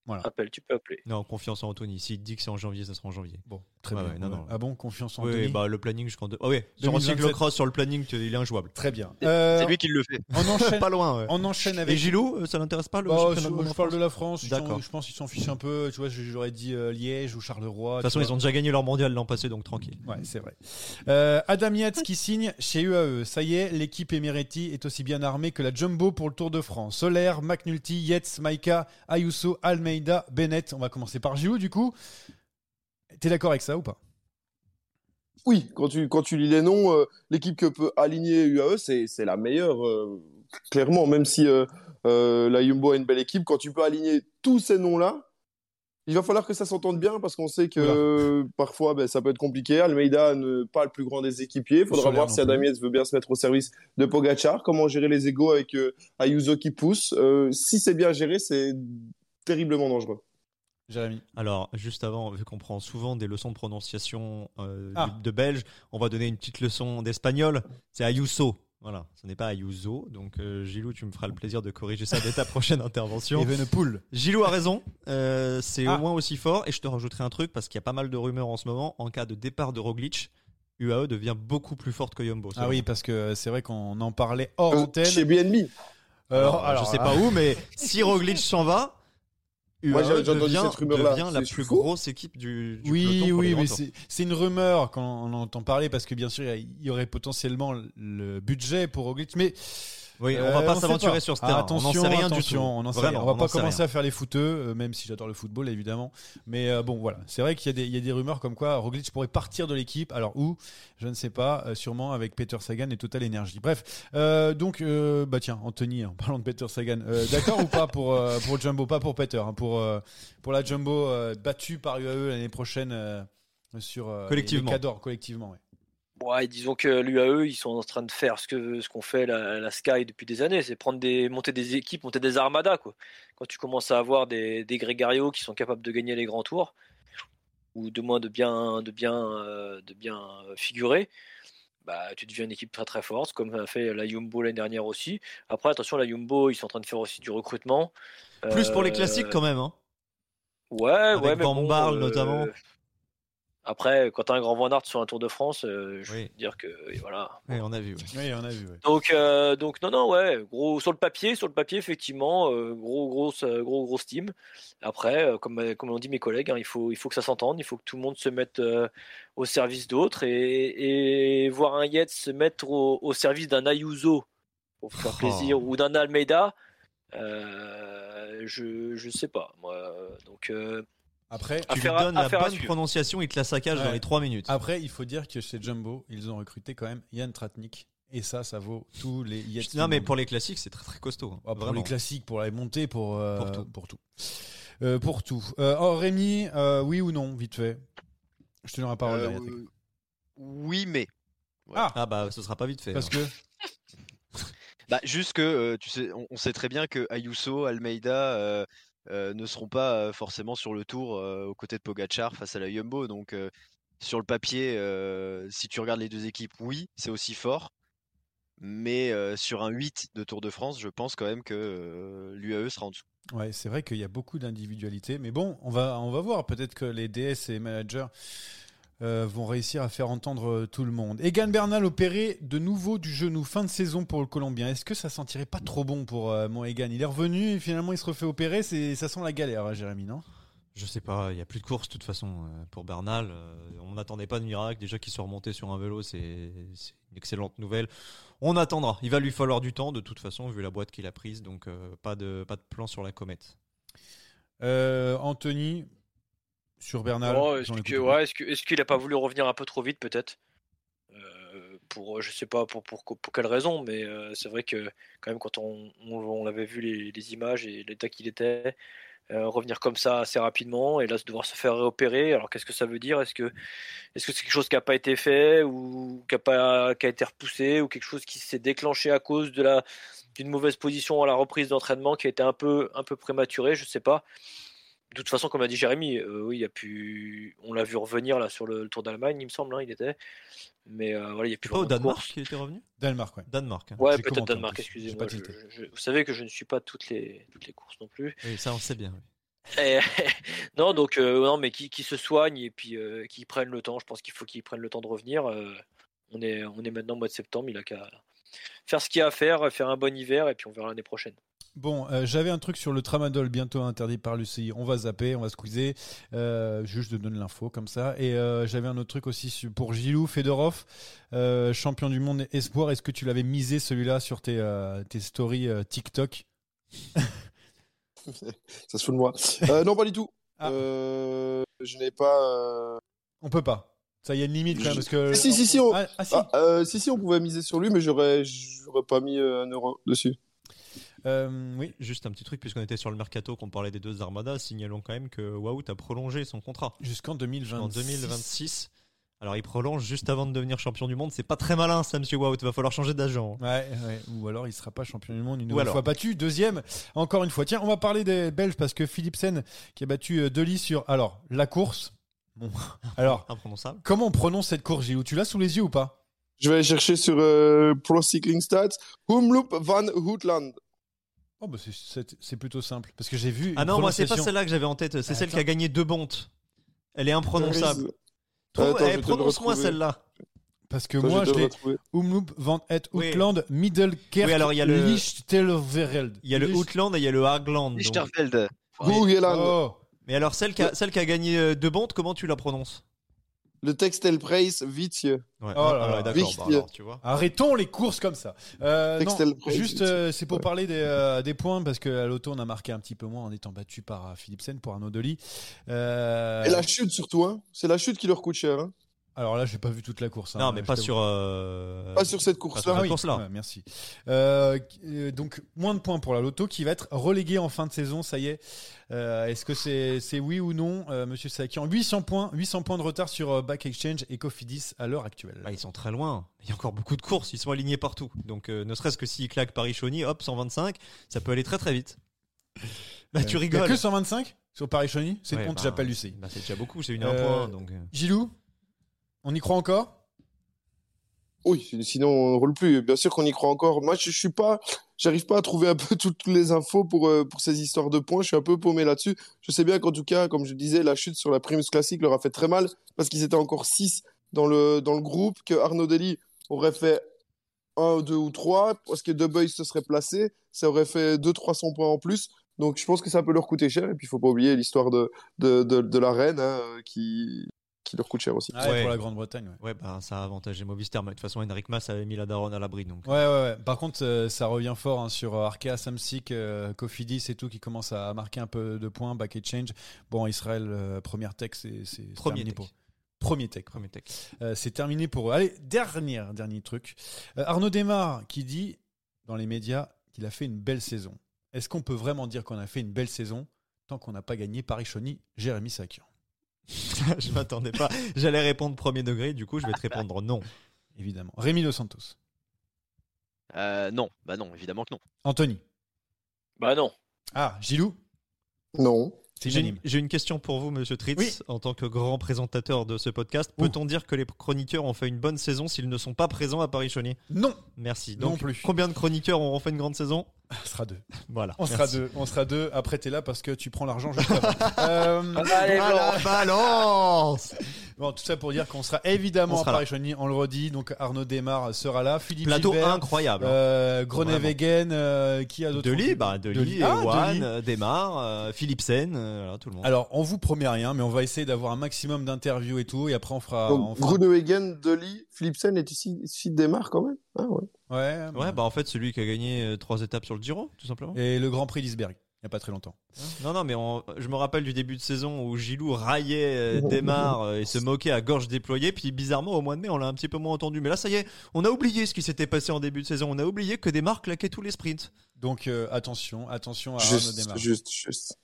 Voilà. Appelle, tu peux appeler. Non, confiance en Anthony. S'il dit que c'est en janvier, ça sera en janvier. Bon, très bien. non, non. Ah bon, confiance en oui, bah le planning jusqu'en deux. Ah oui, sur un cyclocross sur le planning, il est injouable. Très bien. C'est euh, lui qui le fait. On enchaîne. pas loin. On enchaîne avec. Et Gilou, euh, ça l'intéresse pas le bah, je, je parle de la France. D'accord. Je pense qu'ils s'en fichent un peu. Tu vois, j'aurais dit euh, Liège ou Charleroi. De toute façon, ils ont déjà gagné leur mondial l'an passé, donc tranquille. Ouais, c'est vrai. Adam Yates qui signe chez UAE. Ça y est, l'équipe Emirati est aussi bien armée que la Jumbo pour le Tour de France. Solaire, McNulty, Yates, Maika, Ayuso, Almeida, Bennett. On va commencer par Gilou du coup. T'es d'accord avec ça ou pas? Oui, quand tu, quand tu lis les noms, euh, l'équipe que peut aligner UAE, c'est la meilleure, euh, clairement, même si euh, la Jumbo a une belle équipe, quand tu peux aligner tous ces noms-là, il va falloir que ça s'entende bien parce qu'on sait que parfois ben, ça peut être compliqué. Almeida n'est pas le plus grand des équipiers. Il faudra voir si Adamiez veut bien se mettre au service de Pogachar. Comment gérer les égaux avec Ayuso qui pousse. si c'est bien géré, c'est terriblement dangereux. Jérémy. Alors, juste avant, vu qu'on prend souvent des leçons de prononciation euh, ah. de belge, on va donner une petite leçon d'espagnol. C'est Ayuso. Voilà, ce n'est pas Ayuso. Donc, euh, Gilou, tu me feras le plaisir de corriger ça dès ta prochaine intervention. Evenepoel. Gilou a raison. Euh, c'est au ah. moins aussi fort. Et je te rajouterai un truc parce qu'il y a pas mal de rumeurs en ce moment. En cas de départ de Roglic, UAE devient beaucoup plus forte que Yumbo. Ah oui, parce que c'est vrai qu'on en parlait hors antenne. Chez BNB. Alors, alors, je sais pas où, mais si Roglic s'en va, moi, j'ai devient, cette rumeur-là. devient la plus grosse équipe du, du oui, oui, mais c'est une rumeur quand on entend parler parce que bien sûr il y, aurait potentiellement le budget pour Roglic, mais oui, on va pas s'aventurer sur ce terrain. attention, on n'en sait rien du tout. On, va pas commencer à faire les footeux, euh, même si j'adore le football évidemment. Mais euh, bon, voilà, c'est vrai qu'il y, a des rumeurs comme quoi Roglic pourrait partir de l'équipe. Alors où? Je ne sais pas. Euh, sûrement avec Peter Sagan et Total Energy. Bref, donc bah tiens, Anthony, en parlant de Peter Sagan, d'accord ou pas pour pour Jumbo, pas pour Peter, hein, pour pour la Jumbo battue par UAE l'année prochaine sur collectivement. Les, collectivement. Ouais. Ouais, disons que l'UAE, ils sont en train de faire ce que ce qu'on fait la, Sky depuis des années, c'est prendre des monter des équipes, monter des armadas quoi. Quand tu commences à avoir des, des grégarios qui sont capables de gagner les grands tours ou de moins de bien de bien euh, de bien figurer, bah tu deviens une équipe très très forte comme a fait la Jumbo l'année dernière aussi. Après attention la Jumbo, ils sont en train de faire aussi du recrutement. Plus pour les classiques euh, quand même hein. Ouais, Avec ouais, mais bon, euh, notamment. Après, quand tu as un grand Van Aert sur un Tour de France, euh, je veux dire que voilà. Oui, on a vu. Oui, on a vu. Donc, euh, donc non, non, ouais, gros sur le papier, sur le papier, effectivement, euh, gros, gros, gros, gros team. Après, comme comme l'ont dit mes collègues, hein, il faut, il faut que ça s'entende, il faut que tout le monde se mette au service d'autres et, voir un Yates se mettre au, service d'un Ayuso pour faire oh. plaisir ou d'un Almeida. je, je sais pas, moi. Donc après, tu lui donnes la bonne prononciation, il te la saccage dans les 3 minutes. Après, il faut dire que chez Jumbo, ils ont recruté quand même Yann Tratnik. Et ça, ça vaut tous les Non, mais pour les classiques, c'est très très costaud. Hein. Ah, pour les classiques, pour la montée, pour, euh, pour tout. Pour tout. Euh, pour tout. Euh, oh, Rémi, oui ou non, vite fait? Je te donne la parole. oui, mais. Ah. ah. bah, ce sera pas vite fait. Parce hein. que? bah, juste que, tu sais, on, sait très bien que Ayuso, Almeida, euh, ne seront pas euh, forcément sur le tour euh, aux côtés de Pogachar face à la Jumbo. Donc sur le papier, si tu regardes les deux équipes, oui, c'est aussi fort. Mais sur un 8 de Tour de France, je pense quand même que l'UAE sera en dessous. Ouais, c'est vrai qu'il y a beaucoup d'individualité, mais bon, on va, on va voir. Peut-être que les DS et managers euh, vont réussir à faire entendre euh, tout le monde. Egan Bernal opéré de nouveau du genou, fin de saison pour le Colombien. Est-ce que ça sentirait pas trop bon pour euh, mon Egan? Il est revenu et finalement il se refait opérer, c'est, ça sent la galère, hein, Jérémy, non? Je sais pas, il n'y a plus de course de toute façon pour Bernal. on n'attendait pas de miracle. Déjà qu'il soit remonté sur un vélo, c'est, une excellente nouvelle. On attendra. Il va lui falloir du temps de toute façon vu la boîte qu'il a prise, donc pas de pas de plan sur la comète. Anthony, sur Bernal. Oh, est-ce qu'il n'a pas voulu revenir un peu trop vite peut-être? Pour je sais pas pour, pour, pour quelle raison, mais c'est vrai que quand même quand on, on, avait vu les, les images et l'état qu'il était, euh, revenir comme ça assez rapidement et là devoir se faire réopérer. Alors qu'est-ce que ça veut dire? Est-ce que est-ce que c'est quelque chose qui n'a pas été fait ou qui a pas qui a été repoussé ou quelque chose qui s'est déclenché à cause de la d'une mauvaise position à la reprise d'entraînement qui a été un peu un peu prématurée? Je sais pas. De toute façon, comme a dit Jérémy, euh, oui, il y a pu, on l'a vu revenir là sur le, Tour d'Allemagne, il me semble, hein, il était. Mais euh, voilà, il y a plus. Pas au Danemark qui était revenu? Danemark, ouais. Danemark. Hein. Ouais, peut-être Danemark. Excusez-moi. vous savez que je ne suis pas toutes les toutes les courses non plus. Oui, ça on sait bien. non, donc euh, non, mais qui, qui, se soignent et puis qui prennent le temps. Je pense qu'il faut qu'ils prennent le temps de revenir. on est on est maintenant au mois de septembre. Il a qu'à faire ce qu'il a à faire, faire un bon hiver et puis on verra l'année prochaine. Bon, euh, j'avais un truc sur le tramadol bientôt interdit par l'UCI. On va zapper, on va squeezer. Euh, juste de donner l'info comme ça. Et euh, j'avais un autre truc aussi pour Gilou Fedorov, champion du monde espoir. Est-ce que tu l'avais misé celui-là sur tes, tes stories TikTok? Ça se fout de moi. non, pas du tout. Ah. je n'ai pas. On peut pas. Ça y a une limite quand même parce que. Si si si on... Ah, ah, si. Ah, si. si on pouvait miser sur lui, mais j'aurais j'aurais pas mis un euro dessus. Euh, oui, juste un petit truc, puisqu'on était sur le mercato, qu'on parlait des deux armadas, signalons quand même que Wout a prolongé son contrat. Jusqu'en 2026. 2026. Alors il prolonge juste avant de devenir champion du monde. C'est pas très malin ça, monsieur Wout. Va falloir changer d'agent. Ouais, Ou alors il sera pas champion du monde une nouvelle fois battu. Deuxième, encore une fois. Tiens, on va parler des Belges parce que Philipsen qui a battu euh, Deli sur. Alors la course. Bon. Alors. Imprononçable. Comment on prononce cette course, Gilles? Tu l'as sous les yeux ou pas? Je vais aller chercher sur euh, Pro Cycling Stats. Humloop van Houtland. Oh bah c'est plutôt simple. Parce que j'ai vu. Ah non, moi c'est pas celle-là que j'avais en tête. C'est ah, celle qui a gagné deux bontes. Elle est imprononçable. Eh, prononce-moi celle-là. Parce que moi, je l'ai. Umloop van het Outland, Middelkerk, oui, alors il y a le. Lichterveld. Il y a le Outland et il y a le Hagland. Lichterveld. Oh. Mais alors, celle qui a, celle qui a gagné euh, deux bontes, comment tu la prononces? Le Textel Price, Vizieux. Ouais, oh là là, d'accord. Bah tu vois. Arrêtons les courses comme ça. Euh, non, juste, euh, c'est pour parler des, euh, des, points parce qu'à l'auto, on a marqué un petit peu moins en étant battu par Philipsen pour Arnaud Delis. Et la chute surtout, hein. c'est la chute qui leur coûte cher. Hein. Alors là, j'ai pas vu toute la course. Hein, non, mais pas sur, euh, pas sur cette course-là. Ah merci. Euh, donc moins de points pour la Loto qui va être reléguée en fin de saison. Ça y est. Euh, est-ce que c'est c'est oui ou non, Monsieur Sakian 800 points, 800 points de retard sur Back Exchange et Cofidis à l'heure actuelle? Bah, ils sont très loin. Il y a encore beaucoup de courses. Ils sont alignés partout. Donc ne serait-ce que s'ils claquent Paris-Chauny, hop 125, ça peut aller très très vite. Bah tu rigoles. Il y a que 125 sur Paris-Chauny. C'est ouais, bon, bah, j'appelle Lucie. Bah, c'est déjà beaucoup. C'est une un point. Donc. Gilou? On y croit encore? Oui, sinon on ne roule plus. Bien sûr qu'on y croit encore. Moi, je, suis pas, j'arrive pas à trouver un peu toutes les infos pour euh, pour ces histoires de points. Je suis un peu paumé là-dessus. Je sais bien qu'en tout cas, comme je disais, la chute sur la Primus classique leur a fait très mal parce qu'ils étaient encore 6 dans le dans le groupe, que Arnaud Dely aurait fait un, deux ou trois parce que De Boy se serait placé, ça aurait fait 2 300 points en plus. Donc je pense que ça peut leur coûter cher. Et puis il faut pas oublier l'histoire de, de, de, la reine hein, qui, qui leur coûte cher aussi. Ah pour la Grande-Bretagne. Ouais, bah, ça a avantagé Movistar. Mais de toute façon, Henrik Mas avait mis la daronne à l'abri. Donc... Ouais, ouais, ouais. Par contre, euh, ça revient fort hein, sur euh, Arkea, Samsic, euh, Cofidis et tout qui commence à marquer un peu de points. Back change. Bon, Israël, première tech, c'est terminé pour. Premier tech. Premier tech. c'est terminé pour eux. Allez, dernier, dernier truc. Arnaud Desmar qui dit dans les médias qu'il a fait une belle saison. Est-ce qu'on peut vraiment dire qu'on a fait une belle saison tant qu'on n'a pas gagné Paris-Chauny, Jérémy Sakian je m'attendais pas. J'allais répondre premier degré, du coup, je vais te répondre non. Évidemment. Rémi Dos Santos. Euh, non, bah non, évidemment que non. Anthony. Bah non. Ah, Gilou Non. J'ai une, question pour vous, monsieur Tritz. En tant que grand présentateur de ce podcast, peut-on dire que les chroniqueurs ont fait une bonne saison s'ils ne sont pas présents à Paris-Chauny Non. Merci. Donc, plus. combien de chroniqueurs auront fait une grande saison? On sera deux. Voilà. On sera deux. On sera deux. Après, t'es là parce que tu prends l'argent juste avant. euh, Allez, balance Bon, tout ça pour dire qu'on sera évidemment à Paris-Chauny, on le redit. Donc Arnaud Desmar sera là. Philippe Plateau incroyable. Hein. Euh, Groenewegen, euh, qui a d'autres Delis, bah, Delis, ah, euh, Desmar, euh, Philipsen, euh, tout le monde. Alors, on vous promet rien, mais on va essayer d'avoir un maximum d'interviews et tout. Et après, on fera. Donc, Groenewegen, Delis, Philipsen est ici, ici Desmar quand même? Ah ouais. Ouais. Ouais, bah en fait, celui qui a gagné trois étapes sur le Giro, tout simplement. Et le Grand Prix d'Isberg il n'y a pas très longtemps. Non, non, mais je me rappelle du début de saison où Gilou raillait Démarre et se moquait à gorge déployée. Puis bizarrement, au mois de mai, on l'a un petit peu moins entendu. Mais là, ça y est, on a oublié ce qui s'était passé en début de saison. On a oublié que Démarre claquait tous les sprints. Donc attention, attention à juste, Démarre. Juste, juste.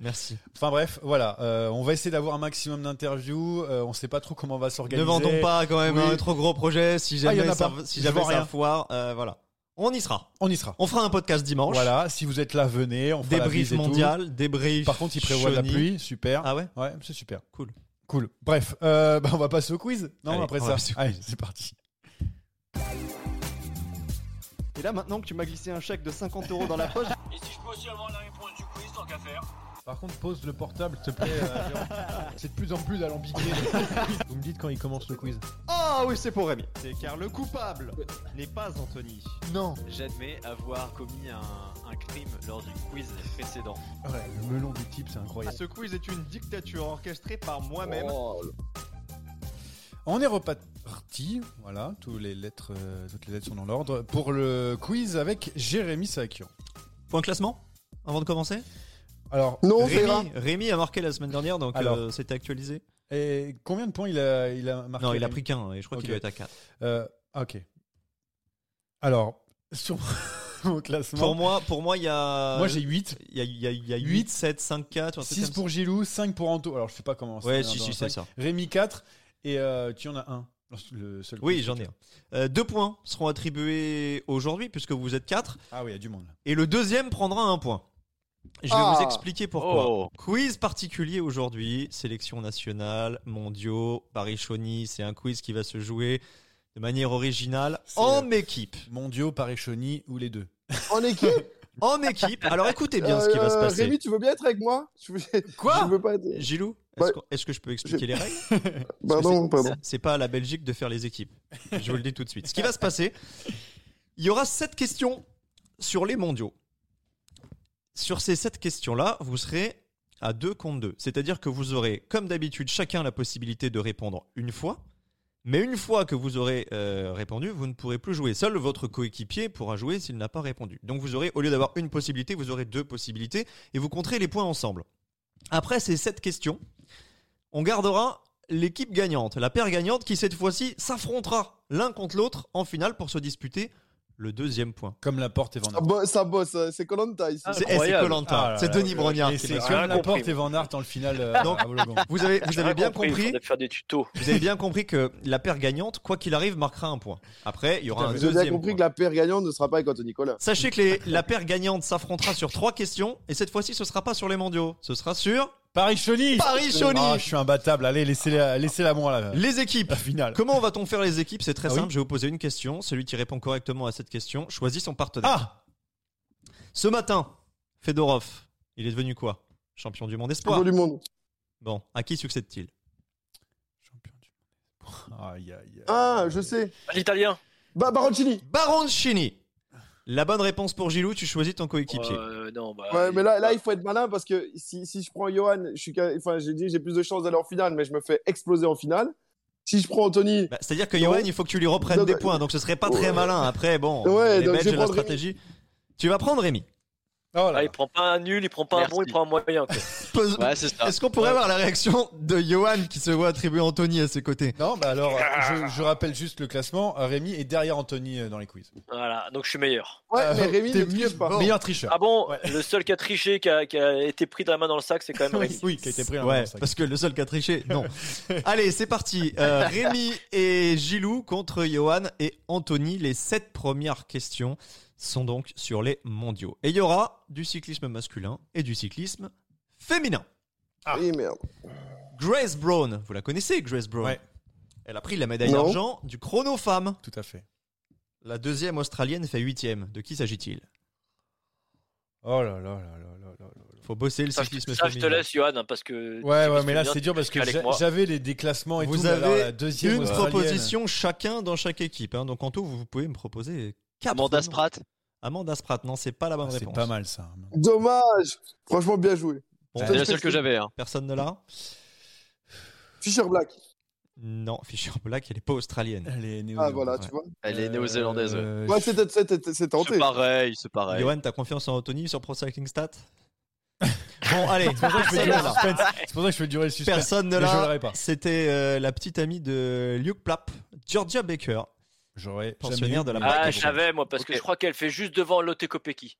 Merci. Enfin bref, voilà. Euh, on va essayer d'avoir un maximum d'interviews. Euh, on sait pas trop comment on va s'organiser. Ne vendons pas quand même un trop gros projet. Si ah, jamais ça, si jamais ça foire, euh, voilà. On y sera. On y sera. On fera un podcast dimanche. Voilà, si vous êtes là, venez. On fera débrief mondial, débrief. Par contre, il prévoit de la pluie, super. Ah ouais? Ouais, c'est super. Cool. Cool. Bref, bah, on va passer au quiz. Non, après ça. Allez, c'est parti. Et là, maintenant que tu m'as glissé un chèque de 50 euros dans la poche. Et si je peux aussi avoir la réponse du quiz, tant qu'à faire par contre, pose le portable, s'il te plaît. Euh, c'est de plus en plus alambiqué. Vous me dites quand il commence le quiz. Ah oui, c'est pour Rémi. C'est car le coupable n'est pas Anthony. Non. J'admets avoir commis un, crime lors du quiz précédent. Ouais, le melon du type, c'est incroyable. Ce quiz est une dictature orchestrée par moi-même. Oh. On est reparti, voilà, toutes les lettres, euh, toutes les lettres sont dans l'ordre pour le quiz avec Jérémy Sakian. Point classement avant de commencer? Alors, non, Rémi, Rémi, a marqué la semaine dernière, donc euh, c'était actualisé. Et combien de points il a, il a marqué Non, il a pris qu'un, et je crois qu'il doit être à 4. Euh, ok. Alors, sur mon classement. Pour moi, pour moi, il y a. Moi, j'ai 8. Il y a, y a, y a 8, 7, 5, 4. 6 pour Gilou, 5 pour Anto. Alors, je sais pas comment. Ouais, si, si, c'est ça. Rémi 4, et euh, tu en as un. Le seul oui, j'en ai un. Euh, deux points seront attribués aujourd'hui, puisque vous êtes 4. Ah oui, il y a du monde. Et le deuxième prendra un point. Je vais vous ah. expliquer pourquoi. Oh. Quiz particulier aujourd'hui, sélection nationale, mondiaux, Paris-Chauny, c'est un quiz qui va se jouer de manière originale en équipe. Mondiaux, Paris-Chauny ou les deux? En équipe? En équipe. Alors écoutez bien ce qui va se euh, passer. Rémi, tu veux bien être avec moi? Quoi? je veux pas être... Gilou, est-ce que, je peux expliquer les règles? Pardon, pardon. C'est pas à la Belgique de faire les équipes. Je vous le dis tout de suite. Ce qui va se passer, il y aura sept questions sur les mondiaux. Sur ces sept questions-là, vous serez à 2 contre 2. C'est-à-dire que vous aurez, comme d'habitude, chacun la possibilité de répondre une fois. Mais une fois que vous aurez euh, répondu, vous ne pourrez plus jouer. Seul votre coéquipier pourra jouer s'il n'a pas répondu. Donc vous aurez, au lieu d'avoir une possibilité, vous aurez deux possibilités et vous compterez les points ensemble. Après ces sept questions, on gardera l'équipe gagnante, la paire gagnante qui cette fois-ci s'affrontera l'un contre l'autre en finale pour se disputer le deuxième point. Comme la porte et Van Aert. Ça, bosse, c'est Colanta ici. c'est Colanta. c'est Denis Brognard. C'est comme la porte et Van Aert en le final. Euh, Donc, vous avez, vous avez bien compris. faire des tutos. Vous avez bien compris que la paire gagnante, quoi qu'il arrive, marquera un point. Après, il y aura un deuxième. Vous avez compris que la paire gagnante ne sera pas avec Anthony Nicolas. Sachez que la paire gagnante s'affrontera sur trois questions et cette fois-ci, ce sera pas sur les mondiaux. Ce sera sur Paris-Chauny Paris-Chauny ah, Je suis imbattable, allez, laissez-la laissez -la moi là. Les équipes finale. Comment va-t-on faire les équipes? C'est très ah simple, je vais vous poser une question. Celui qui répond correctement à cette question choisit son partenaire. Ah Ce matin, Fedorov, il est devenu quoi? Champion du monde espoir. Champion du monde. Bon, à qui succède-t-il? Champion du monde espoir. Aïe, aïe, Ah, je sais. L'italien. Ba Baroncini. Baroncini. La bonne réponse pour Gilou, tu choisis ton coéquipier. Euh, non, bah, ouais, mais là, là, il faut être malin parce que si, si je prends Johan, je suis, enfin, j'ai dit j'ai plus de chances d'aller en finale, mais je me fais exploser en finale. Si je prends Anthony. Bah, C'est-à-dire que Johan, il faut que tu lui reprennes des points, donc ce serait pas très malin. Après, bon, ouais, les Belges, la stratégie. Tu vas prendre Rémi. Oh ah, il prend pas un nul, il prend pas un bon, il prend un moyen. Est-ce qu'on pourrait avoir la réaction de Johan qui se voit attribuer Anthony à ses côtés Non, bah alors, je, rappelle juste le classement. Rémi est derrière Anthony euh, dans les quiz. Voilà, donc je suis meilleur. Ouais, mais Rémi ne mieux pas. Meilleur tricheur. Ah bon Le seul qui a triché, qui a, été pris de la main dans le sac, c'est quand même Rémi. oui, qui a été pris dans la main dans le sac. Parce que le seul qui a triché, non. Allez, c'est parti. Euh, Rémi et Gilou contre Johan et Anthony. Les sept premières questions sont donc sur les mondiaux. Et il y aura du cyclisme masculin et du cyclisme féminin. Ah. Oui, merde. Grace Brown, vous la connaissez, Grace Brown Elle a pris la médaille d'argent du chrono femme. Tout à fait. La deuxième australienne fait huitième. De qui s'agit-il? Oh là là là là là là. Faut bosser le cyclisme féminin. Ça, je te laisse, Johan, hein, parce que. Ouais, ouais, mais là, c'est dur parce que j'avais les déclassements et vous tout. Vous avez la deuxième une proposition chacun dans chaque équipe. Hein. Donc, en tout, vous pouvez me proposer Amanda Sprat Amanda Sprat, non, c'est pas la bonne ah, réponse. C'est pas mal ça. Dommage Franchement, bien joué. c'est la seule que j'avais. Hein. Personne ne l'a Fisher Black. Non, Fisher Black, elle est pas australienne. Elle est néo Ah voilà, tu vois. Elle est néo-zélandaise. Euh, Ouais, c'était- c'est tenté. C'est pareil, c'est pareil. Johan, t'as confiance en Anthony sur Pro Cycling Stat Bon, allez, C'est pour ça que je fais durer le suspense. Personne ne l'a. C'était euh, la petite amie de Luke Plapp, Georgia Baker. J'aurais Pensionnaire de la marque. Ah, je savais, moi, parce que je crois qu'elle fait juste devant Lotte Kopecky.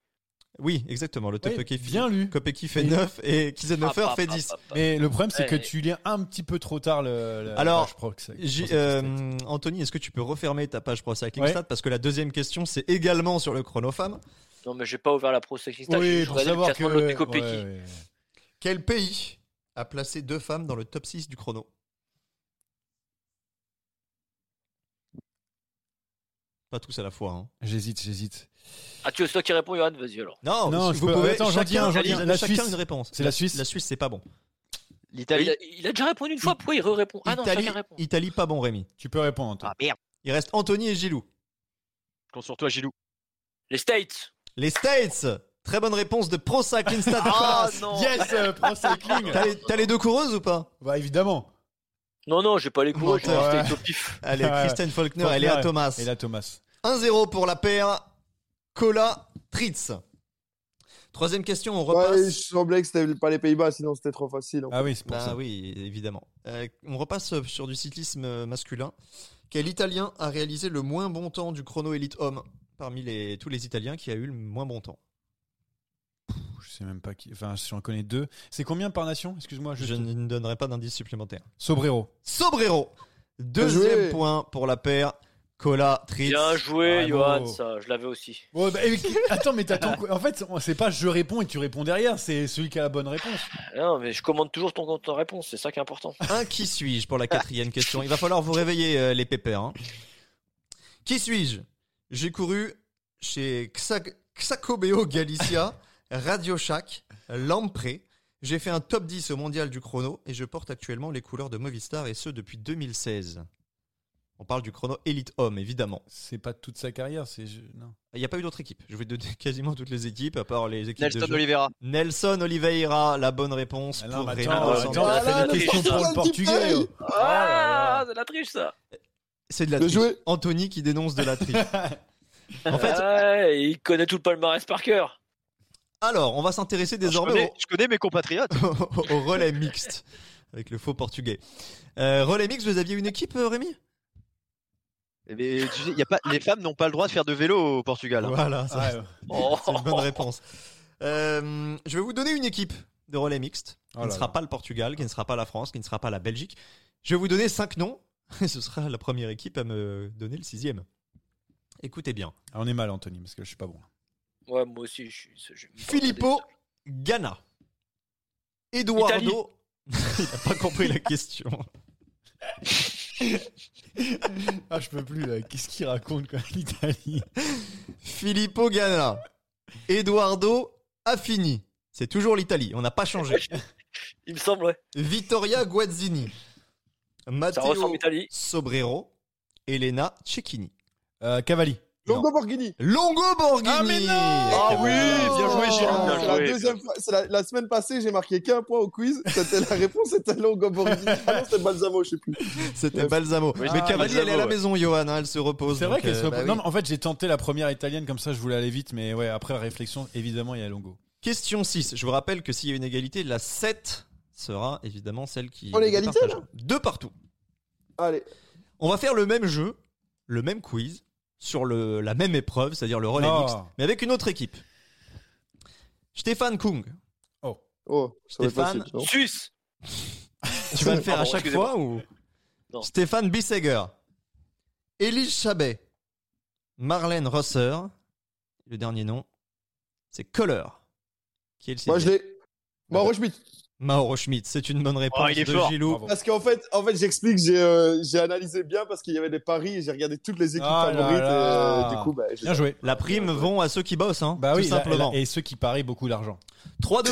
Oui, exactement. Le top bien lu. Kopecky fait Mais- 9 et Kizenhofer Ah, fait pa, 10. pa, pa, pa. Mais le problème, c'est que tu lis un petit peu trop tard le. le- Alors, page pro, J- euh, Anthony, est-ce que tu peux refermer ta page Pro Cycling Ouais. Stat Parce que la deuxième question, c'est également sur le chronofemme. Non, mais j'ai pas ouvert la Pro Cycling Stat. Oui, j'ai pour savoir que. ouais, ouais. Quel pays a placé deux femmes dans le top 6 du chrono? Pas tous à la fois. hein. J'hésite, j'hésite. Ah, tu veux toi qui réponds, Johan Vas-y alors. Non, Non, vous peux- pouvez. attends, j'en dis chacun, un, j'en dis un. La chacun Suisse. une réponse. C'est la Suisse. La Suisse, c'est pas bon. L'Italie. Il a, il a déjà répondu une fois, pourquoi il re-répond? Ah non, Italie, chacun répond. Italie, pas bon, Rémi. Tu peux répondre, Antoine. Ah merde. Il reste Anthony et Gilou. Compte sur toi, Gilou. Les States Les States Très bonne réponse de Pro Cycling Stat. Ah non Yes, euh, Pro Cycling T'as les, t'as les deux coureuses ou pas? Bah évidemment. Non, non, j'ai pas les les Menteur. States au pif. Allez, Ouais. Kristen Faulkner, Faulkner et Léa Thomas. Et là, Thomas. 1-0 pour la paire Cola Tritz. Troisième question, on Ouais, repasse. je semblais que c'était pas les Pays-Bas, sinon c'était trop facile. en Ah oui, c'est pour Bah ça. oui, évidemment. Euh, on repasse sur du cyclisme euh, masculin. Quel Italien a réalisé le moins bon temps du chrono élite homme parmi les, tous les Italiens qui a eu le moins bon temps? Je sais même pas qui. Enfin, j'en connais deux. C'est combien par nation? Excuse-moi. Je ne donnerai pas d'indice supplémentaire. Sobrero. Sobrero Deuxième point pour la paire Cola Tritz. Bien joué, Bravo. Johan, ça, je l'avais aussi. Bah, attends, mais t'attends quoi? En fait, c'est pas je réponds et tu réponds derrière, c'est celui qui a la bonne réponse. Non, mais je commande toujours ton, ton réponse, c'est ça qui est important. Un qui suis-je pour la quatrième question? Il va falloir vous réveiller euh, les pépères. hein. Qui suis-je? J'ai couru chez Xa- Xacobeo Galicia, Radio Shack, Lampré. J'ai fait un top 10 au mondial du chrono et je porte actuellement les couleurs de Movistar et ce depuis 2016. On parle du chrono élite homme, évidemment. C'est pas toute sa carrière, c'est. Non. Il n'y a pas eu d'autres équipes. Je vais te donner quasiment toutes les équipes, à part les équipes de Nelson jeu. Oliveira. Nelson Oliveira, la bonne réponse Ah non, pour attends, Ah, attends, on a fait Voilà, des questions la pour le triche, portugais. ça. oh. Ah, c'est la triche ça C'est de la triche. joué. Anthony qui dénonce de la triche. en fait, il connaît tout le palmarès par cœur. Alors, on va s'intéresser Je désormais connais, je connais mes compatriotes. au, au relais mixte avec le faux portugais. Euh, relais mixte, vous aviez une équipe, euh, Rémi? Mais tu sais, y a pas, les femmes n'ont pas le droit de faire de vélo au Portugal. hein. Voilà, Ah, ouais. Oh. c'est une bonne réponse. Euh, je vais vous donner une équipe de relais mixte qui Oh ne là sera là. pas le Portugal, qui ne sera pas la France, qui ne sera pas la Belgique. Je vais vous donner cinq noms et ce sera la première équipe à me donner le sixième. Écoutez bien. Ah, on est mal, Anthony, parce que je suis pas bon. Ouais, moi aussi, je suis. je- je- Filippo Ghana. Eduardo. Il n'a pas compris la question. Ah, je peux plus là. Qu'est-ce qu'il raconte quoi, l'Italie? Filippo Ganna. Eduardo Affini. C'est toujours l'Italie, on n'a pas changé. Il me semble, ouais. Vittoria Guazzini. Ça Matteo ressemble. Sobrero. Elena Cecchini. euh, Cavalli. Longo Borghini. Longo Borghini. Ah, mais non Ah oui, bien joué. Oh, Bien c'est la deuxième fois- c'est la, la semaine passée, j'ai marqué qu'un point au quiz. C'était la réponse, c'était Longo Borghini. Ah non, c'était Balsamo, je sais plus. C'était. Balsamo. Oui, mais ah, Cavalli, elle est à la maison, Johan. hein, elle se repose. C'est vrai qu'elle se euh, repose. bah oui. Non, mais en fait, j'ai tenté la première italienne comme ça, je voulais aller vite, mais ouais, après la réflexion, évidemment, il y a Longo. Question 6. Je vous rappelle que s'il y a une égalité, la 7 sera évidemment celle qui. Oh, l'égalité, partage. là Deux partout. Allez. On va faire le même jeu, le même quiz, sur le, la même épreuve, c'est-à-dire le relais Oh. mixte, mais avec une autre équipe. Stéphane Kung, Oh, être Stéphane. Suisse tu vas le faire à chaque fois ou? Non. Stéphane Bisseger, Élise Chabet, Marlène Rosser, le dernier nom, c'est Kohler. Qui est le Moi, je l'ai. Mauro Schmidt. Mauro Schmidt, c'est une bonne réponse Oh, il est de fort. Gilou. Bravo. Parce qu'en fait, en fait j'explique, j'ai euh, j'ai analysé bien parce qu'il y avait des paris et j'ai regardé toutes les équipes Ah favorites. là. Et, euh, du coup, bah, j'ai- Bien joué. La prime vont à ceux qui bossent, hein, Bah tout oui, simplement. la- et ceux qui parient beaucoup d'argent. 3-2.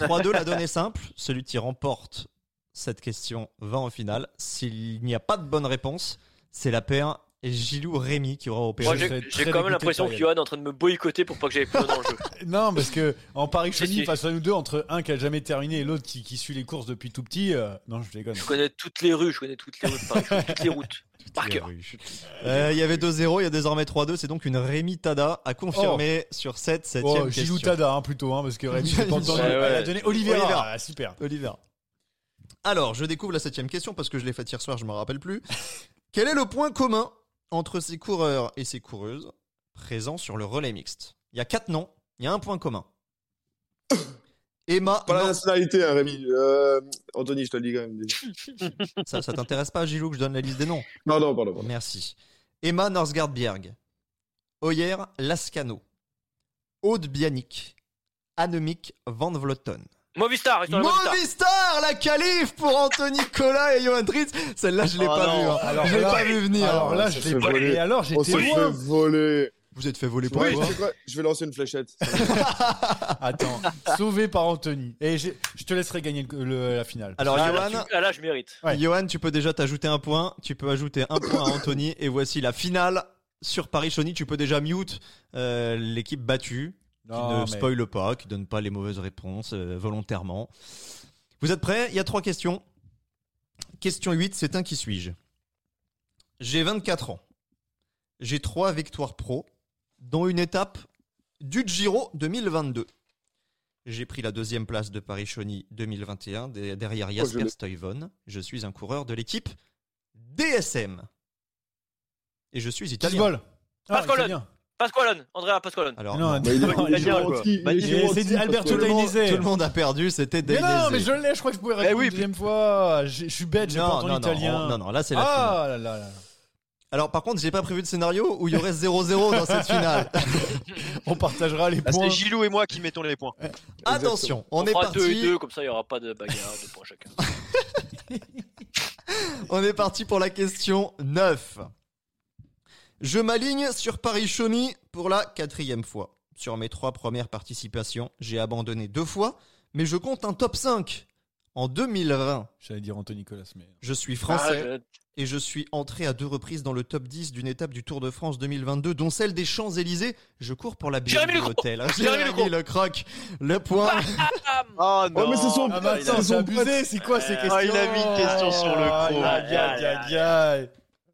3-2, la donnée simple. Celui qui remporte cette question va en finale. S'il n'y a pas de bonne réponse, c'est la paire et Gilou Rémi qui aura opéré. Moi, j'ai quand même l'impression que Johan est en train de me boycotter pour pas que j'aille plus dans le jeu. non, parce que en Paris Chauny, face à nous deux, entre un qui a jamais terminé et l'autre qui, qui, suit les courses depuis tout petit, euh, non, je déconne. Je connais toutes les rues, je connais toutes les rues de Paris, toutes les routes. Par cœur. Euh, il y avait 2-0, il y a désormais 3-2. C'est donc une Rémi Tada à confirmer oh. sur cette 7 oh, Gilou Tada hein, plutôt, hein, parce que Rémi, j'ai pas entendu. Elle a donné Olivier. Ah, super. Oliver. Alors, je découvre la septième question parce que je l'ai faite hier soir, je me rappelle plus. Quel est le point commun entre ces coureurs et ces coureuses présents sur le relais mixte Il y a quatre noms, il y a un point commun. Emma. Pas la nationalité, hein, Rémi. Euh, Anthony, je te le dis quand même. ça, ça t'intéresse pas, Gilou, que je donne la liste des noms? Non, non, pardon. Merci. Emma Norsgaard-Bjerg. Oyer Lascano. Aude Bianic. Annemiek van Vloten. Movistar, Movistar, la qualif pour Anthony Nicolas et Johan Dritz. Celle-là, je l'ai oh pas vue. Hein. Alors, je l'ai pas vu venir. Alors là, je l'ai pas vu. Alors, j'étais loin. Fait voler. Vous êtes fait voler pour oui, quoi Je vais lancer une fléchette. Attends, sauvé par Anthony. Et je te laisserai gagner la finale. Alors, ah, Johan, ah, là, je mérite. Johan, tu peux déjà t'ajouter un point. Tu peux ajouter un point à Anthony. Et voici la finale sur Paris-Chauny. Tu peux déjà mute euh, l'équipe battue qui ne spoile pas, qui donne pas les mauvaises réponses euh, volontairement. Vous êtes prêts? Il y a trois questions. Question 8, c'est un qui suis-je? J'ai 24 ans. J'ai trois victoires pro, dont une étape du Giro 2022. J'ai pris la deuxième place de Paris-Chauny 2021 derrière Jasper oh, je suis un coureur de l'équipe DSM. Et je suis italien. Ah, bien. Pasqualone, Andrea Pasqualone. Alors, non, il c'est Alberto Dainese. Tout le monde a perdu, c'était Dainese. non, mais je l'ai, je crois que je pouvais eh répondre une deuxième fois. Je suis bête, j'ai pas entendu italien. Non, non, là c'est la ah, finale. Là, là, là. Alors par contre, j'ai pas prévu de scénario où il y aurait 0-0 dans cette finale. on partagera les points. C'est Gilou et moi qui mettons les points. Attention, on, on est parti. 2 et 2, comme ça il y aura pas de bagarre, de points chacun. on est parti pour la question 9. Je m'aligne sur Paris-Chauny pour la quatrième fois. Sur mes trois premières participations, j'ai abandonné deux fois, mais je compte un top 5. En 2020, j'allais dire Anthony Nicolas, mais... je suis français ah, et je suis entré à deux reprises dans le top 10 d'une étape du Tour de France 2022, dont celle des Champs-Élysées. Je cours pour la bière de l'hôtel. Jérémy le croc, le point. oh non, oh, mais c'est son... Ah, bah, c'est abusé, c'est quoi ces questions oh, Il a mis une question sur le croc. Aïe, aïe, aïe,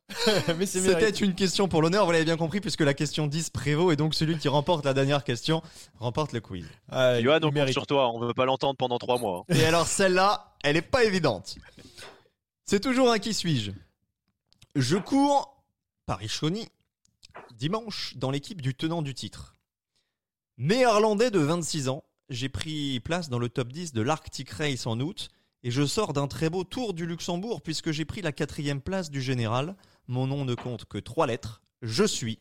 C'était une question pour l'honneur, vous l'avez bien compris, puisque la question 10 prévaut et donc celui qui remporte la dernière question remporte le quiz. Ah, Johan, on compte sur toi, on ne veut pas l'entendre pendant 3 mois. Et alors celle-là, elle n'est pas évidente. C'est toujours un qui suis-je? Je cours Paris-Chauny dimanche dans l'équipe du tenant du titre. Néerlandais de 26 ans, j'ai pris place dans le top 10 de l'Arctic Race en août et je sors d'un très beau tour du Luxembourg puisque j'ai pris la quatrième place du général mon nom ne compte que trois lettres. Je suis.